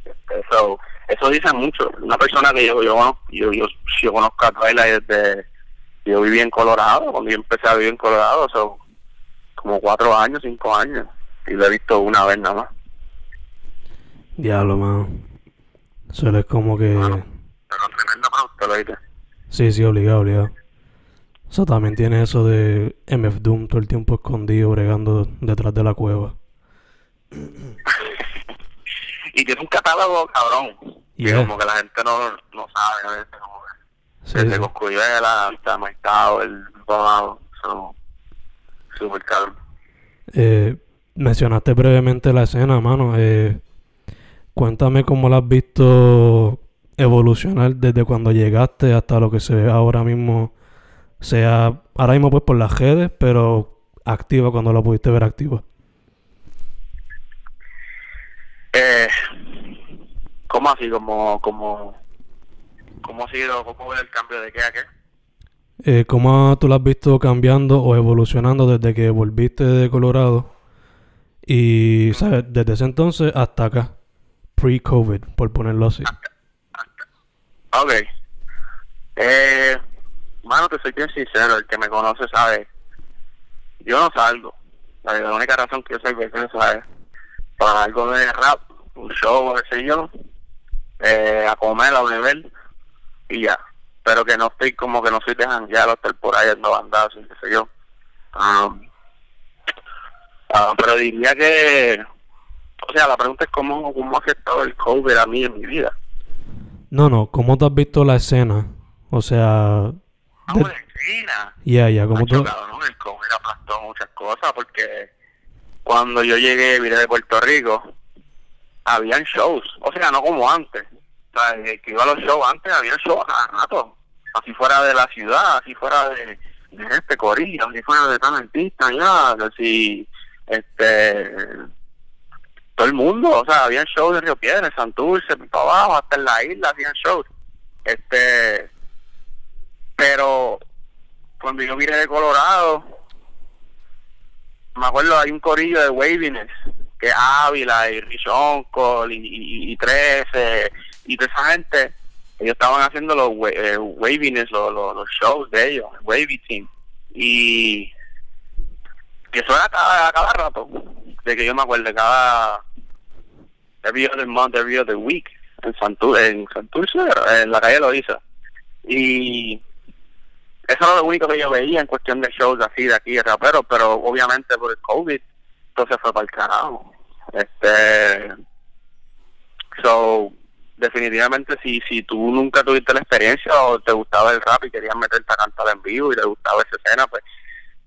Eso, eso dice mucho. Una persona que yo, yo, yo, yo, yo conozco a Twilight desde. Yo viví en Colorado, cuando yo empecé a vivir en Colorado, son como cuatro años, cinco años. Y lo he visto una vez nada más. Diablo, mano. Eso es como que... Bueno. Pero tremendo productor, ¿oíste? Sí, sí, obligado, obligado. Eso también tiene eso de MF Doom todo el tiempo escondido, bregando detrás de la cueva. y tiene un catálogo cabrón. Que Yeah. como que la gente no, no sabe a veces. Como que Sí, desde sí. Coscuyuela hasta Mercado, el Bonado. Son súper cabrón. Eh, mencionaste brevemente la escena, mano. Eh, cuéntame cómo la has visto evolucionar desde cuando llegaste hasta lo que se ve ahora mismo. Sea ahora mismo pues por las redes, pero activa cuando la pudiste ver activa. Eh, ¿Cómo así? Como, como, ¿Cómo ha sido? ¿Cómo ver el cambio de qué a qué? Eh, ¿Cómo tú la has visto cambiando o evolucionando desde que volviste de Colorado? Y, ¿sabes? Desde ese entonces hasta acá. Pre-COVID, por ponerlo así. Ok. Eh, te soy bien sincero. El que me conoce sabe. Yo no salgo. La, única razón que yo cerveza es para algo de rap, un show, qué sé yo, eh, a comer, a beber y ya. Pero que no estoy como que no soy de janguear estar por ahí no bandas, qué sé yo. Um, pero diría que, o sea, la pregunta es cómo, cómo ha afectado el COVID a mí en mi vida. No, no, ¿cómo te has visto la escena? O sea... Ah, de... escena. Ya, ya, como tú... El COVID aplastó muchas cosas porque cuando yo llegué, vine de Puerto Rico, habían shows, o sea, no como antes. O sea, que iba a los shows antes, había shows a rato. Así fuera de la ciudad, así fuera de, de este corillo, así fuera de tan artista, ya, así, este, todo el mundo, o sea, habían shows de Río Piedra, en Santurce, para abajo, hasta en la isla habían shows. Este, pero cuando yo vine de Colorado, me acuerdo hay un corillo de Waviness, que Ávila y Richon y, y, y, 13 y toda esa gente, ellos estaban haciendo los eh, Waviness, los, shows de ellos, el Wavy Team. Y que eso era cada, cada rato, de que yo me acuerdo, cada every other month, every other week, en Santurce, en, Santurce, en la calle Loiza. Y eso era lo único que yo veía en cuestión de shows así de aquí de raperos, pero obviamente por el COVID entonces fue para el carajo. Este, so, definitivamente si si tú nunca tuviste la experiencia o te gustaba el rap y querías meterte a cantar en vivo y te gustaba esa escena, pues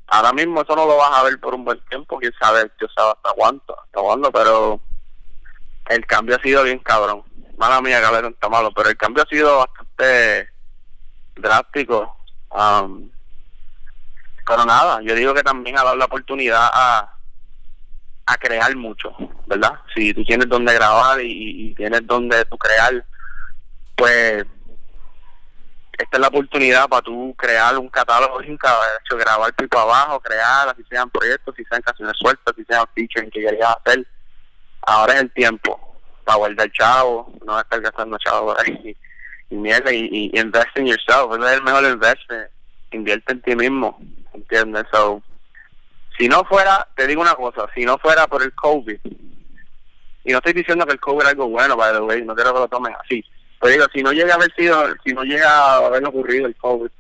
ahora mismo eso no lo vas a ver por un buen tiempo, quién sabe, yo sabe hasta cuánto, hasta cuándo, pero el cambio ha sido bien cabrón. Mala mía, cabrón, está malo, pero el cambio ha sido bastante drástico Um, pero nada, yo digo que también ha dado la oportunidad a, a crear mucho, ¿verdad? Si tú tienes donde grabar y, tienes donde tú crear, pues esta es la oportunidad para tú crear un catálogo grabar pipo abajo, crear, así sean proyectos, si sean canciones sueltas, si sean features que querías hacer. Ahora es el tiempo para guardar chavo, no estar gastando chavo por ahí y mierda, y, y invest in yourself, es el mejor investment, invierte en ti mismo, ¿entiendes? So, si no fuera, te digo una cosa, si no fuera por el COVID, y no estoy diciendo que el COVID es algo bueno, by the way, no quiero que lo tomen así, pero digo, si no llega a haber sido, si no llega a haber ocurrido el COVID,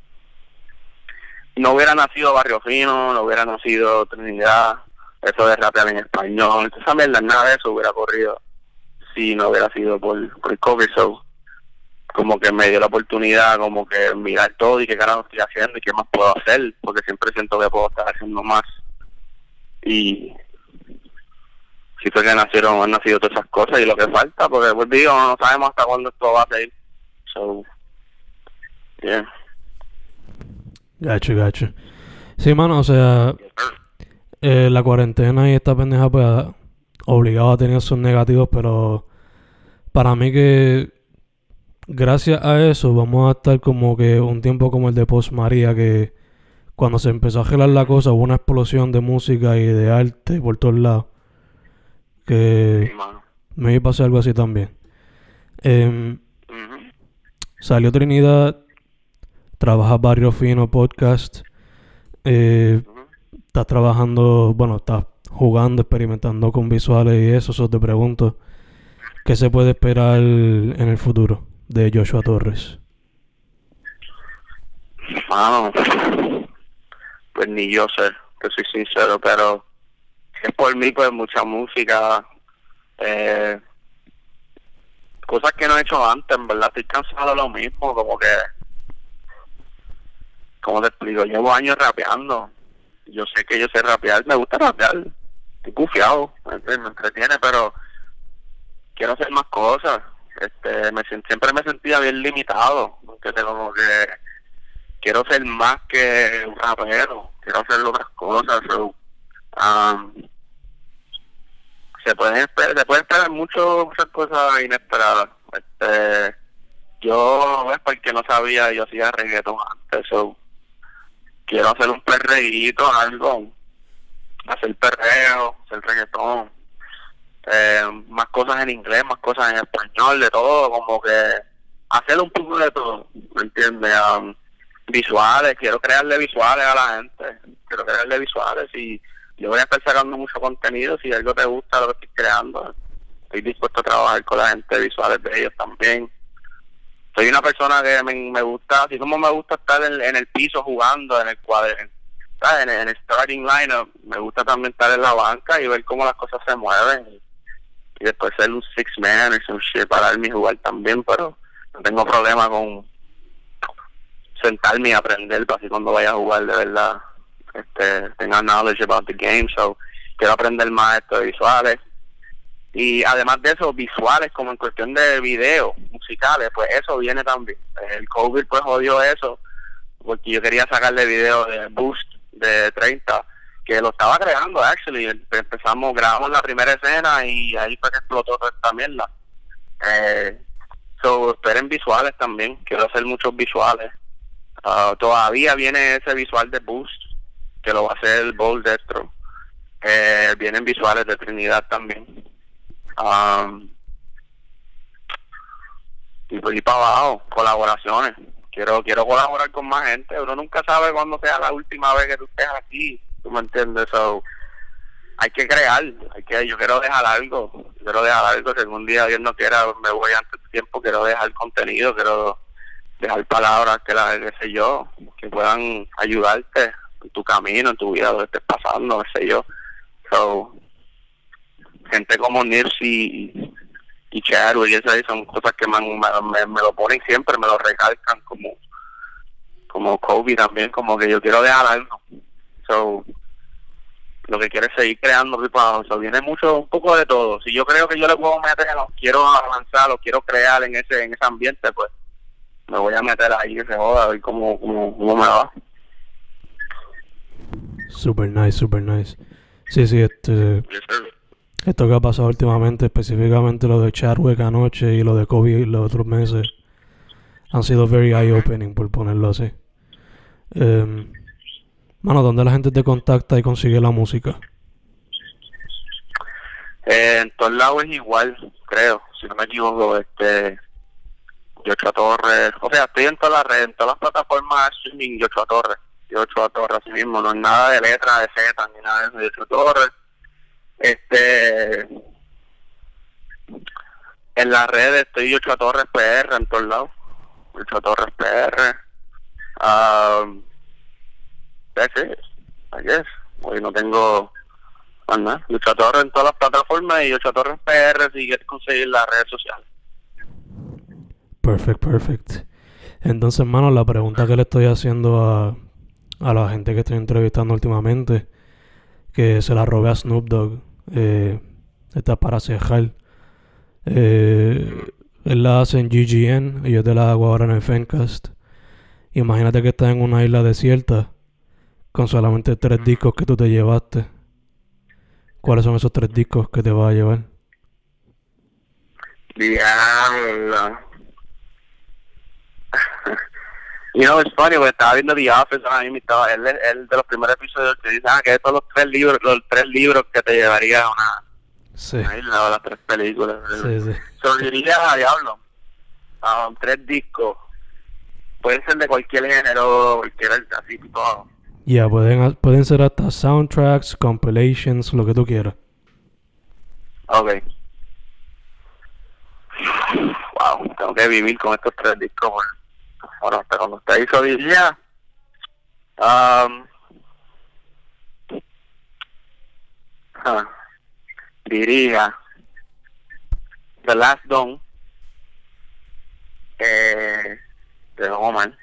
no hubiera nacido Barrio Fino, no hubiera nacido Trinidad, eso de rapear en español, esa mierda, nada de eso hubiera ocurrido si no hubiera sido por, por el COVID, so como que me dio la oportunidad como que mirar todo y qué carajo estoy haciendo y qué más puedo hacer, porque siempre siento que puedo estar haciendo más. Y si fue que nacieron, han nacido todas esas cosas y lo que falta, porque pues digo, no sabemos hasta cuándo esto va a seguir. So, yeah. Gacho, gacho. Sí, mano, o sea, eh, la cuarentena y esta pendeja, pues, obligado a tener sus negativos, pero para mí que gracias a eso vamos a estar como que un tiempo como el de Post María, que cuando se empezó a gelar la cosa hubo una explosión de música y de arte por todos lados. Que me iba a pasar algo así también. Em, salió Trinidad, trabaja Barrio Fino Podcast. Eh, estás trabajando, bueno, estás jugando, experimentando con visuales y eso, te pregunto. ¿Qué se puede esperar en el futuro? de Joshua Torres? Mano, pues ni yo sé, que soy sincero, pero es por mí, pues mucha música, eh, cosas que no he hecho antes, en verdad, estoy cansado de lo mismo, como que, como te explico, llevo años rapeando, yo sé que yo sé rapear, me gusta rapear, estoy confiado, me entretiene, pero quiero hacer más cosas, este me siempre me sentía bien limitado porque como que quiero ser más que un rapero quiero hacer otras cosas um, se pueden esperar se pueden esperar mucho, muchas cosas inesperadas. Este yo es porque no sabía yo hacía reggaeton antes so, quiero hacer un perreíto algo hacer perreo hacer reggaetón eh, más cosas en inglés, más cosas en español, de todo, como que hacer un poco de todo, ¿me entiendes? Um, visuales, quiero crearle visuales a la gente, quiero crearle visuales y, yo voy a estar sacando mucho contenido, si algo te gusta lo que estoy creando, estoy dispuesto a trabajar con la gente visuales de ellos también. Soy una persona que me, gusta, así como me gusta estar en, el piso jugando, en el cuadro, en, el starting lineup, me gusta también estar en la banca y ver cómo las cosas se mueven. Y, después ser un six man o un shit para darme jugar también, pero no tengo problema con sentarme y aprender para así cuando vaya a jugar de verdad este tenga knowledge about the game so quiero aprender más esto de visuales y además de eso visuales como en cuestión de video musicales pues eso viene también el COVID pues jodió eso porque yo quería sacarle video de Boost de 30 que lo estaba creando actually empezamos grabamos la primera escena y ahí fue que explotó toda esta mierda eh, so esperen visuales también quiero hacer muchos visuales uh, todavía viene ese visual de Boost que lo va a hacer Bowl Destro. Eh, vienen visuales de Trinidad también. Um, y por ahí para abajo, colaboraciones. Quiero quiero colaborar con más gente. Uno nunca sabe cuándo sea la última vez que tú estés aquí. ¿Tú me entiendes? So, hay que crear. hay que Yo quiero dejar algo. Quiero dejar algo. Si algún día Dios no quiera, me voy antes de tiempo. Quiero dejar contenido. Quiero dejar palabras que, la, que sé yo, que puedan ayudarte en tu camino, en tu vida, lo que estés pasando, no sé yo. So, gente como Nirsi y, y y esas son cosas que me, me, lo ponen siempre, me lo recalcan como como Kobe también, como que yo quiero dejar algo. So, lo que quiero es seguir creando ripados. So, viene mucho, un poco de todo. Si yo creo que yo le puedo meter, quiero avanzar, lo quiero crear en ese en ese ambiente, pues me voy a meter ahí que se joda, a ver cómo, cómo, cómo me va. Super nice, super nice. Sí, sí, este. Esto que ha pasado últimamente, específicamente lo de Chadwick anoche y lo de Kobe los otros meses, han sido very eye-opening, por ponerlo así. Eh, mano, ¿dónde la gente te contacta y consigue la música? Eh, en todos lados es igual, creo, si no me equivoco. Este, Yocho Torres, o sea, estoy en todas las redes, en todas las plataformas de streaming, Yocho Torres ocho torres así mismo, no es nada de letra de Z ni nada de eso, de ocho torres. Este en las redes estoy ocho torres PR en todos lados. Ocho torres PR. Um, it, I. Hoy no tengo nada. Ocho torres en todas las plataformas y ocho torres PR si quieres conseguir las redes sociales. Perfect, perfect. Entonces, hermano, la pregunta que le estoy haciendo a a la gente que estoy entrevistando últimamente, que se la robé a Snoop Dogg. Eh, está para cejar. Eh, él la hace en GGN y yo te la hago ahora en el Fencast. Imagínate que estás en una isla desierta con solamente tres discos que tú te llevaste. ¿Cuáles son esos tres discos que te vas a llevar? Diablo. You know, it's funny, porque estaba viendo The Office ahora mismo estaba, él, él de los primeros episodios que dice, ah, que estos son los tres libros, los tres libros que te llevaría a una, sí. una isla o las tres películas. Sí, sí. So, diría a Diablo, um, tres discos, pueden ser de cualquier género, cualquier así, todo. Ya, yeah, pueden, pueden ser hasta soundtracks, compilations, lo que tú quieras. Ok. Wow, tengo que vivir con estos tres discos, bueno, hasta cuando usted hizo diría, um, ah, diría The Last Dawn eh, de Oman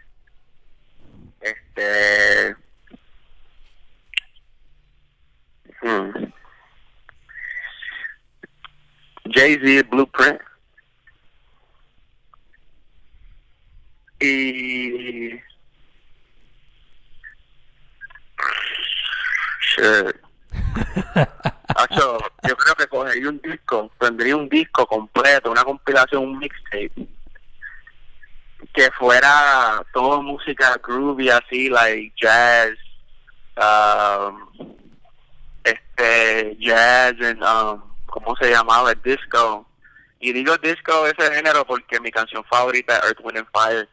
este hmm, Jay-Z Blueprint Y. Shit. yo creo que cogería un disco, tendría un disco completo, una compilación, un mixtape, que fuera todo música groovy así, like jazz, um, este, jazz, and, um, ¿cómo se llamaba? El disco. Y digo disco ese género porque mi canción favorita es Earth, Wind and Fire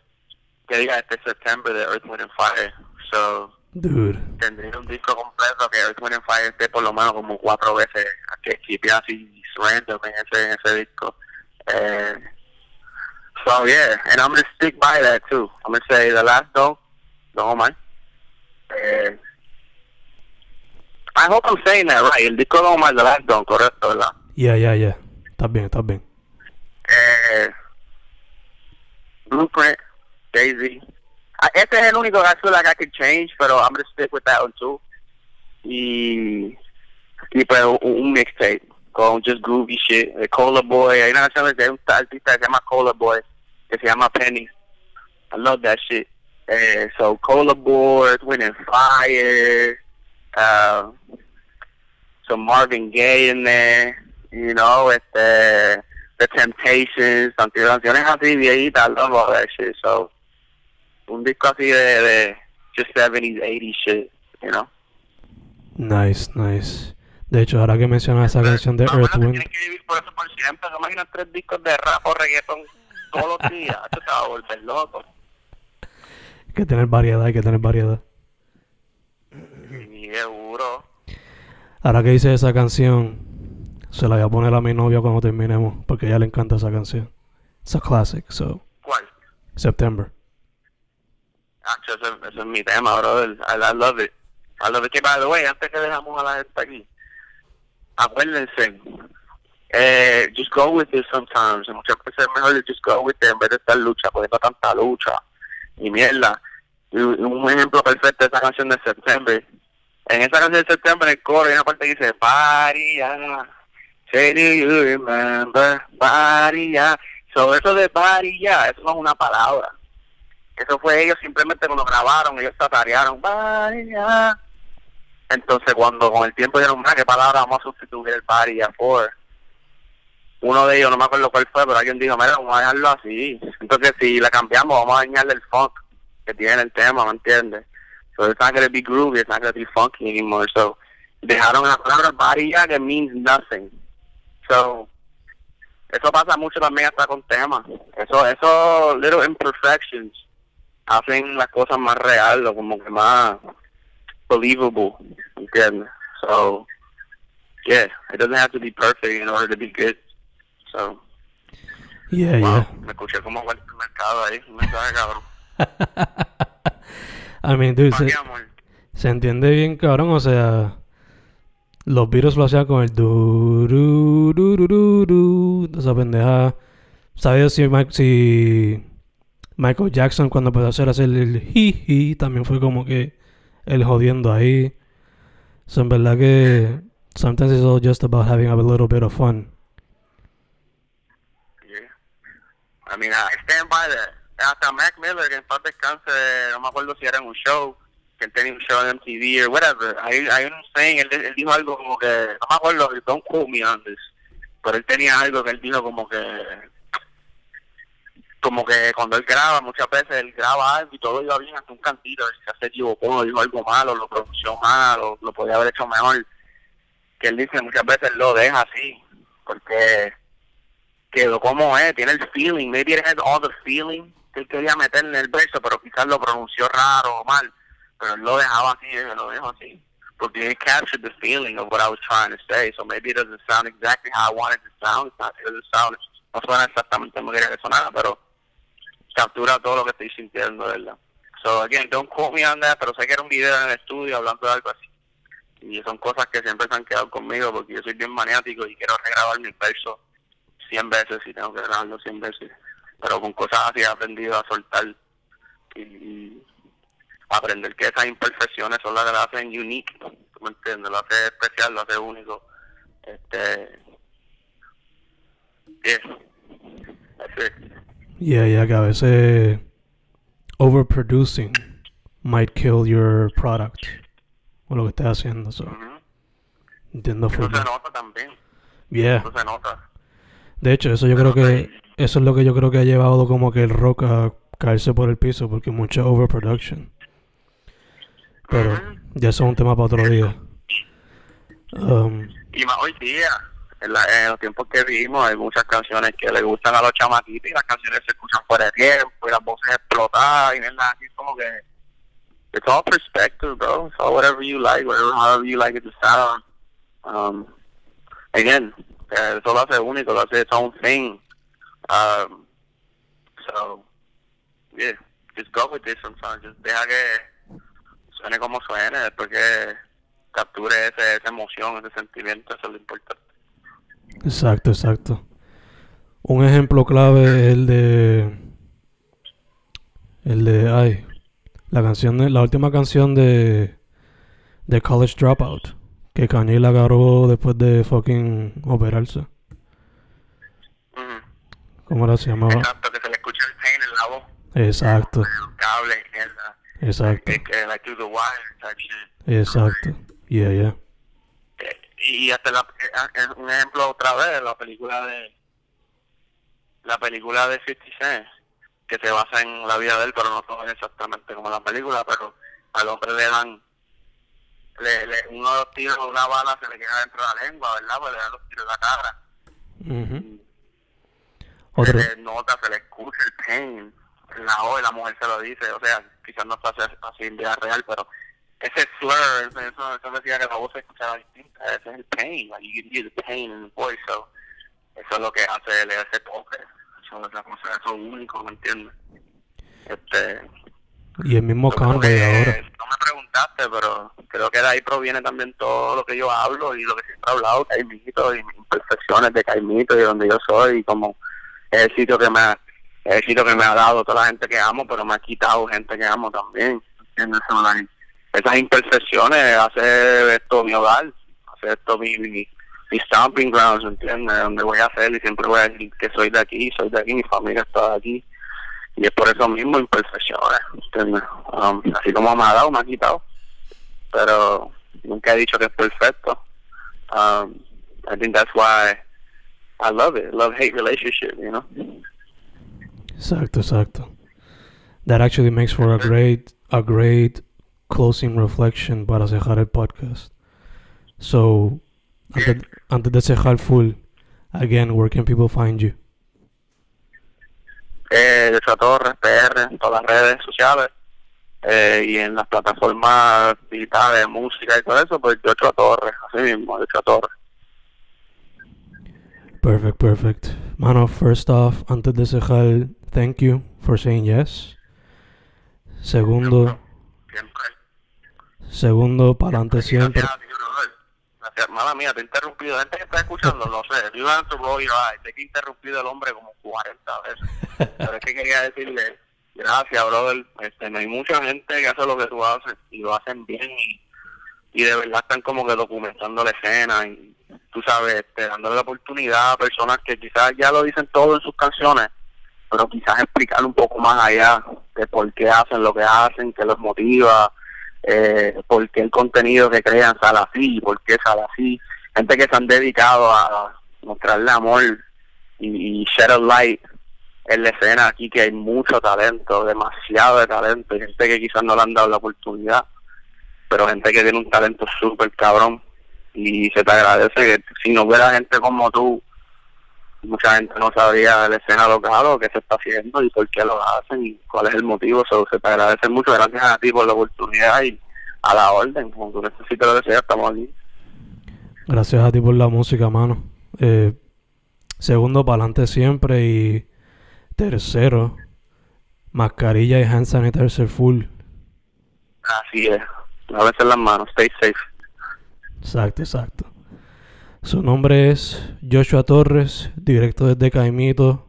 que diga este September de Earth, Wind and Fire. So, Dude. Tendría un disco completo que Earth, Wind and Fire esté por lo menos como cuatro veces que keep así random en ese, en ese disco. Uh, so yeah, and I'm gonna stick by that too. I'm gonna say the last dog, don't mind. Uh, I hope I'm saying that right. El disco Don't Mind the Last Dog, correcto, ¿verdad? Yeah, yeah, yeah. Está bien, está bien. Eh, Blueprint, Daisy. I, este es el único que I feel like I could change, pero I'm gonna stick with that one too. Y, y pues un, mixtape con just groovy shit. De Cola Boy, hay una canción de un artista que se llama Cola Boy, que se llama Penny. I love that shit. Eh, so Cola Boy, Wind and Fire, uh, some Marvin Gaye in there, you know, este, The Temptations, canciones así viejitas, I love all that shit. So, un disco así de, de just 70s, 80s shit, you know. Nice, nice. De hecho, ahora que mencionas esa canción de No, Earth bueno, Wind, Tienes que vivir por eso por siempre. ¿Se imaginan tres discos de rap o reggaeton todos los días? Esto te va a volver loco. hay que tener variedad, hay que tener variedad. Seguro. Ahora que hice esa canción, se la voy a poner a mi novia cuando terminemos, porque a ella le encanta esa canción. It's a classic, so, ¿Cuál? September. Ah, ese, ese es mi tema, brother. I, I love it. I love it. Que, by the way, antes que dejamos a la gente aquí, acuérdense, eh, just go with it sometimes. Muchas veces es mejor just go with it en vez de estar lucha, poniendo tanta lucha y mierda. Un ejemplo perfecto de esa canción de September. En esa canción de September, en el coro, hay una parte que dice, Varia, say do you remember, Varia. So, eso de Varia, eso no es una palabra. Eso fue ellos simplemente cuando grabaron, ellos tatarearon, Varia. Entonces, cuando con el tiempo dijeron, "Mira, ¿qué palabra vamos a sustituir el Varia por? Uno de ellos, no me acuerdo cuál fue, pero alguien dijo, mira, vamos a dejarlo así. Entonces, si la cambiamos, vamos a dañarle el funk que tiene el tema, ¿me entiendes? So it's not to be groovy, it's not to be funky anymore. So, dejaron la palabra Varia que means nothing. So, eso pasa mucho también hasta con temas. Eso, eso, little imperfections hacen las cosas más real o como que más believable, ¿entiendes? So, yeah, it doesn't have to be perfect in order to be good. So, Yeah, wow, yeah. me escuché como el mercado ahí, me sabe cabrón. I mean, dude, ¿Para se, entiende bien, cabrón. O sea, los Beatles lo hacían con el du, du, du, du, du, du, esa pendeja. ¿Sabes si, si Michael Jackson cuando empezó a hacer así el hi también fue como que el jodiendo ahí? So, en verdad que sometimes it's all just about having a little bit of fun. Yeah. I mean, I stand by that. Hasta Mac Miller, que en paz descanse, no me acuerdo si era en un show, que él tenía un show en MTV o whatever. Hay, hay un saying, él, él dijo algo como que, no me acuerdo, don't quote me on this, pero él tenía algo que él dijo como que, como que cuando él graba, muchas veces él graba algo y todo iba bien hasta un cantito, si se equivocó, dijo algo malo, lo pronunció mal, lo podía haber hecho mejor. Que él dice muchas veces lo deja así, porque quedó como es, tiene el feeling, maybe it has all the feeling que él quería meter en el verso, pero quizás lo pronunció raro o mal, pero él lo dejaba así, él lo dejó así, porque it captured the feeling of what I was trying to say, so maybe it doesn't sound exactly how I wanted it to sound, it doesn't sound, no suena exactamente como quería que sonara, pero captura todo lo que estoy sintiendo, ¿verdad? So again, don't quote me on that, pero sé que era un video en el estudio hablando de algo así. Y son cosas que siempre se han quedado conmigo porque yo soy bien maniático y quiero regrabar mi verso 100 veces y tengo que grabarlo 100 veces. Pero con cosas así he aprendido a soltar y, aprender que esas imperfecciones son las que lo hacen unique, ¿tú me entiendes? Lo hace especial, lo hace único. Este. That's. Yeah, yeah, que a veces overproducing might kill your product o lo que estés haciendo. So, Ujú. entiendo Eso se nota también. Yeah. Eso se nota. De hecho, eso yo creo que eso es lo que yo creo que ha llevado como que el rock a caerse por el piso porque mucha overproduction. Pero ya eso es un tema para otro día. Um, Y más hoy día, en, la- en los tiempos que vivimos, hay muchas canciones que le gustan a los chamaquitos y las canciones se escuchan fuera de tiempo y las voces explotadas y verdad, así como que it's all perspective, bro. All whatever you like, whatever, however you like it to sound. Um, again, uh, eso lo hace único, lo hace its own thing. Um, so, yeah, just go with it sometimes. Just deja que suene como suene, después que capture ese, esa emoción, ese sentimiento, eso es lo importante. Exacto, exacto. Un ejemplo clave es el de. El de. Ay. La canción de, La última canción de. De College Dropout. Que Kanye la agarró después de fucking operarse. ¿Cómo era se llamaba? Exacto, que se le escucha el pain en la voz. Exacto, El cable, mierda. exacto, que, like through the wire, type shit. exacto. Yeah, yeah. Y hasta la, eh, eh, un ejemplo otra vez la película de la película de 50 Cent que se basa en la vida de él pero no todo es exactamente como la película pero al hombre le dan le, le, uno de los tiros una bala se le queda dentro de la lengua verdad pues le dan los tiros en la cara Ujú. se Otro. le nota se le escucha el pain la y la mujer se lo dice o sea quizás no está así así en vida real pero ese slur, eso, eso, decía que la voz se escuchaba distinta, ese es el pain, like you can hear the pain in the voice, so eso es lo que hace el- ese toque, eso es la cosa, eso es único, ¿me entiendes? Este, Y el mismo que- ahora. no me preguntaste, pero creo que de ahí proviene también todo lo que yo hablo y lo que siempre he hablado, Caimito y mis imperfecciones de Caimito y donde yo soy y como es el sitio que me ha, es el sitio que me ha dado toda la gente que amo, pero me ha quitado gente que amo también, ¿entiendes? Like, esas imperfecciones hace esto mi hogar, hace esto mi, mi, stomping grounds, ¿entiendes? Donde voy a hacer y siempre voy a decir que soy de aquí, soy de aquí, mi familia está aquí. Y es por eso mismo imperfecciones, ¿entiendes? Um, así como me ha dado, me ha quitado. Pero nunca he dicho que es perfecto. Um, I think that's why I love it, love-hate relationship, you know? Exacto, exacto. That actually makes for a great, a great closing reflection para cerrar el podcast. So, antes, antes de cerrar full, again, where can people find you? eh, de Ochoa Torres, PR, en todas las redes sociales eh, y en las plataformas digitales de música y todo eso, pues Ochoa Torres, así mismo, de Ochoa Torres. Perfect, perfect. Mano, first off, antes de cerrar, thank you for saying yes. Segundo, Siempre. Segundo, para adelante siempre. Gracias. Mala mía, te he interrumpido. Gente que está escuchando, no sé. You have to roll your eyes. Te he interrumpido el hombre como 40 veces. Pero es que quería decirle, gracias, brother. Este, no hay mucha gente que hace lo que tú haces y lo hacen bien y, y de verdad están como que documentando la escena y tú sabes, este, dándole la oportunidad a personas que quizás ya lo dicen todo en sus canciones, pero quizás explicar un poco más allá de por qué hacen lo que hacen, qué los motiva, eh, por qué el contenido que crean sale así, por qué sale así. Gente que se han dedicado a mostrarle amor y, y shed a light en la escena aquí, que hay mucho talento, demasiado de talento, y gente que quizás no le han dado la oportunidad, pero gente que tiene un talento súper cabrón y se te agradece que si no hubiera gente como tú, mucha gente no sabría de la escena local o qué se está haciendo y por qué lo hacen y cuál es el motivo. So, se te agradece mucho, gracias a ti por la oportunidad y a la orden. Como tú necesitas lo que sea, estamos aquí. Gracias a ti por la música, mano. Eh, segundo, para adelante siempre. Y tercero, mascarilla y hand sanitizer full. Así es. A veces las manos, stay safe. Exacto, exacto. Su nombre es Joshua Torres, directo desde Caimito,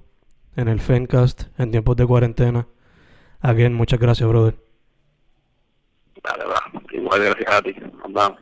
en el Fencast, en tiempos de cuarentena. Again, muchas gracias, brother. Dale, va. Igual gracias a ti. Nos vamos.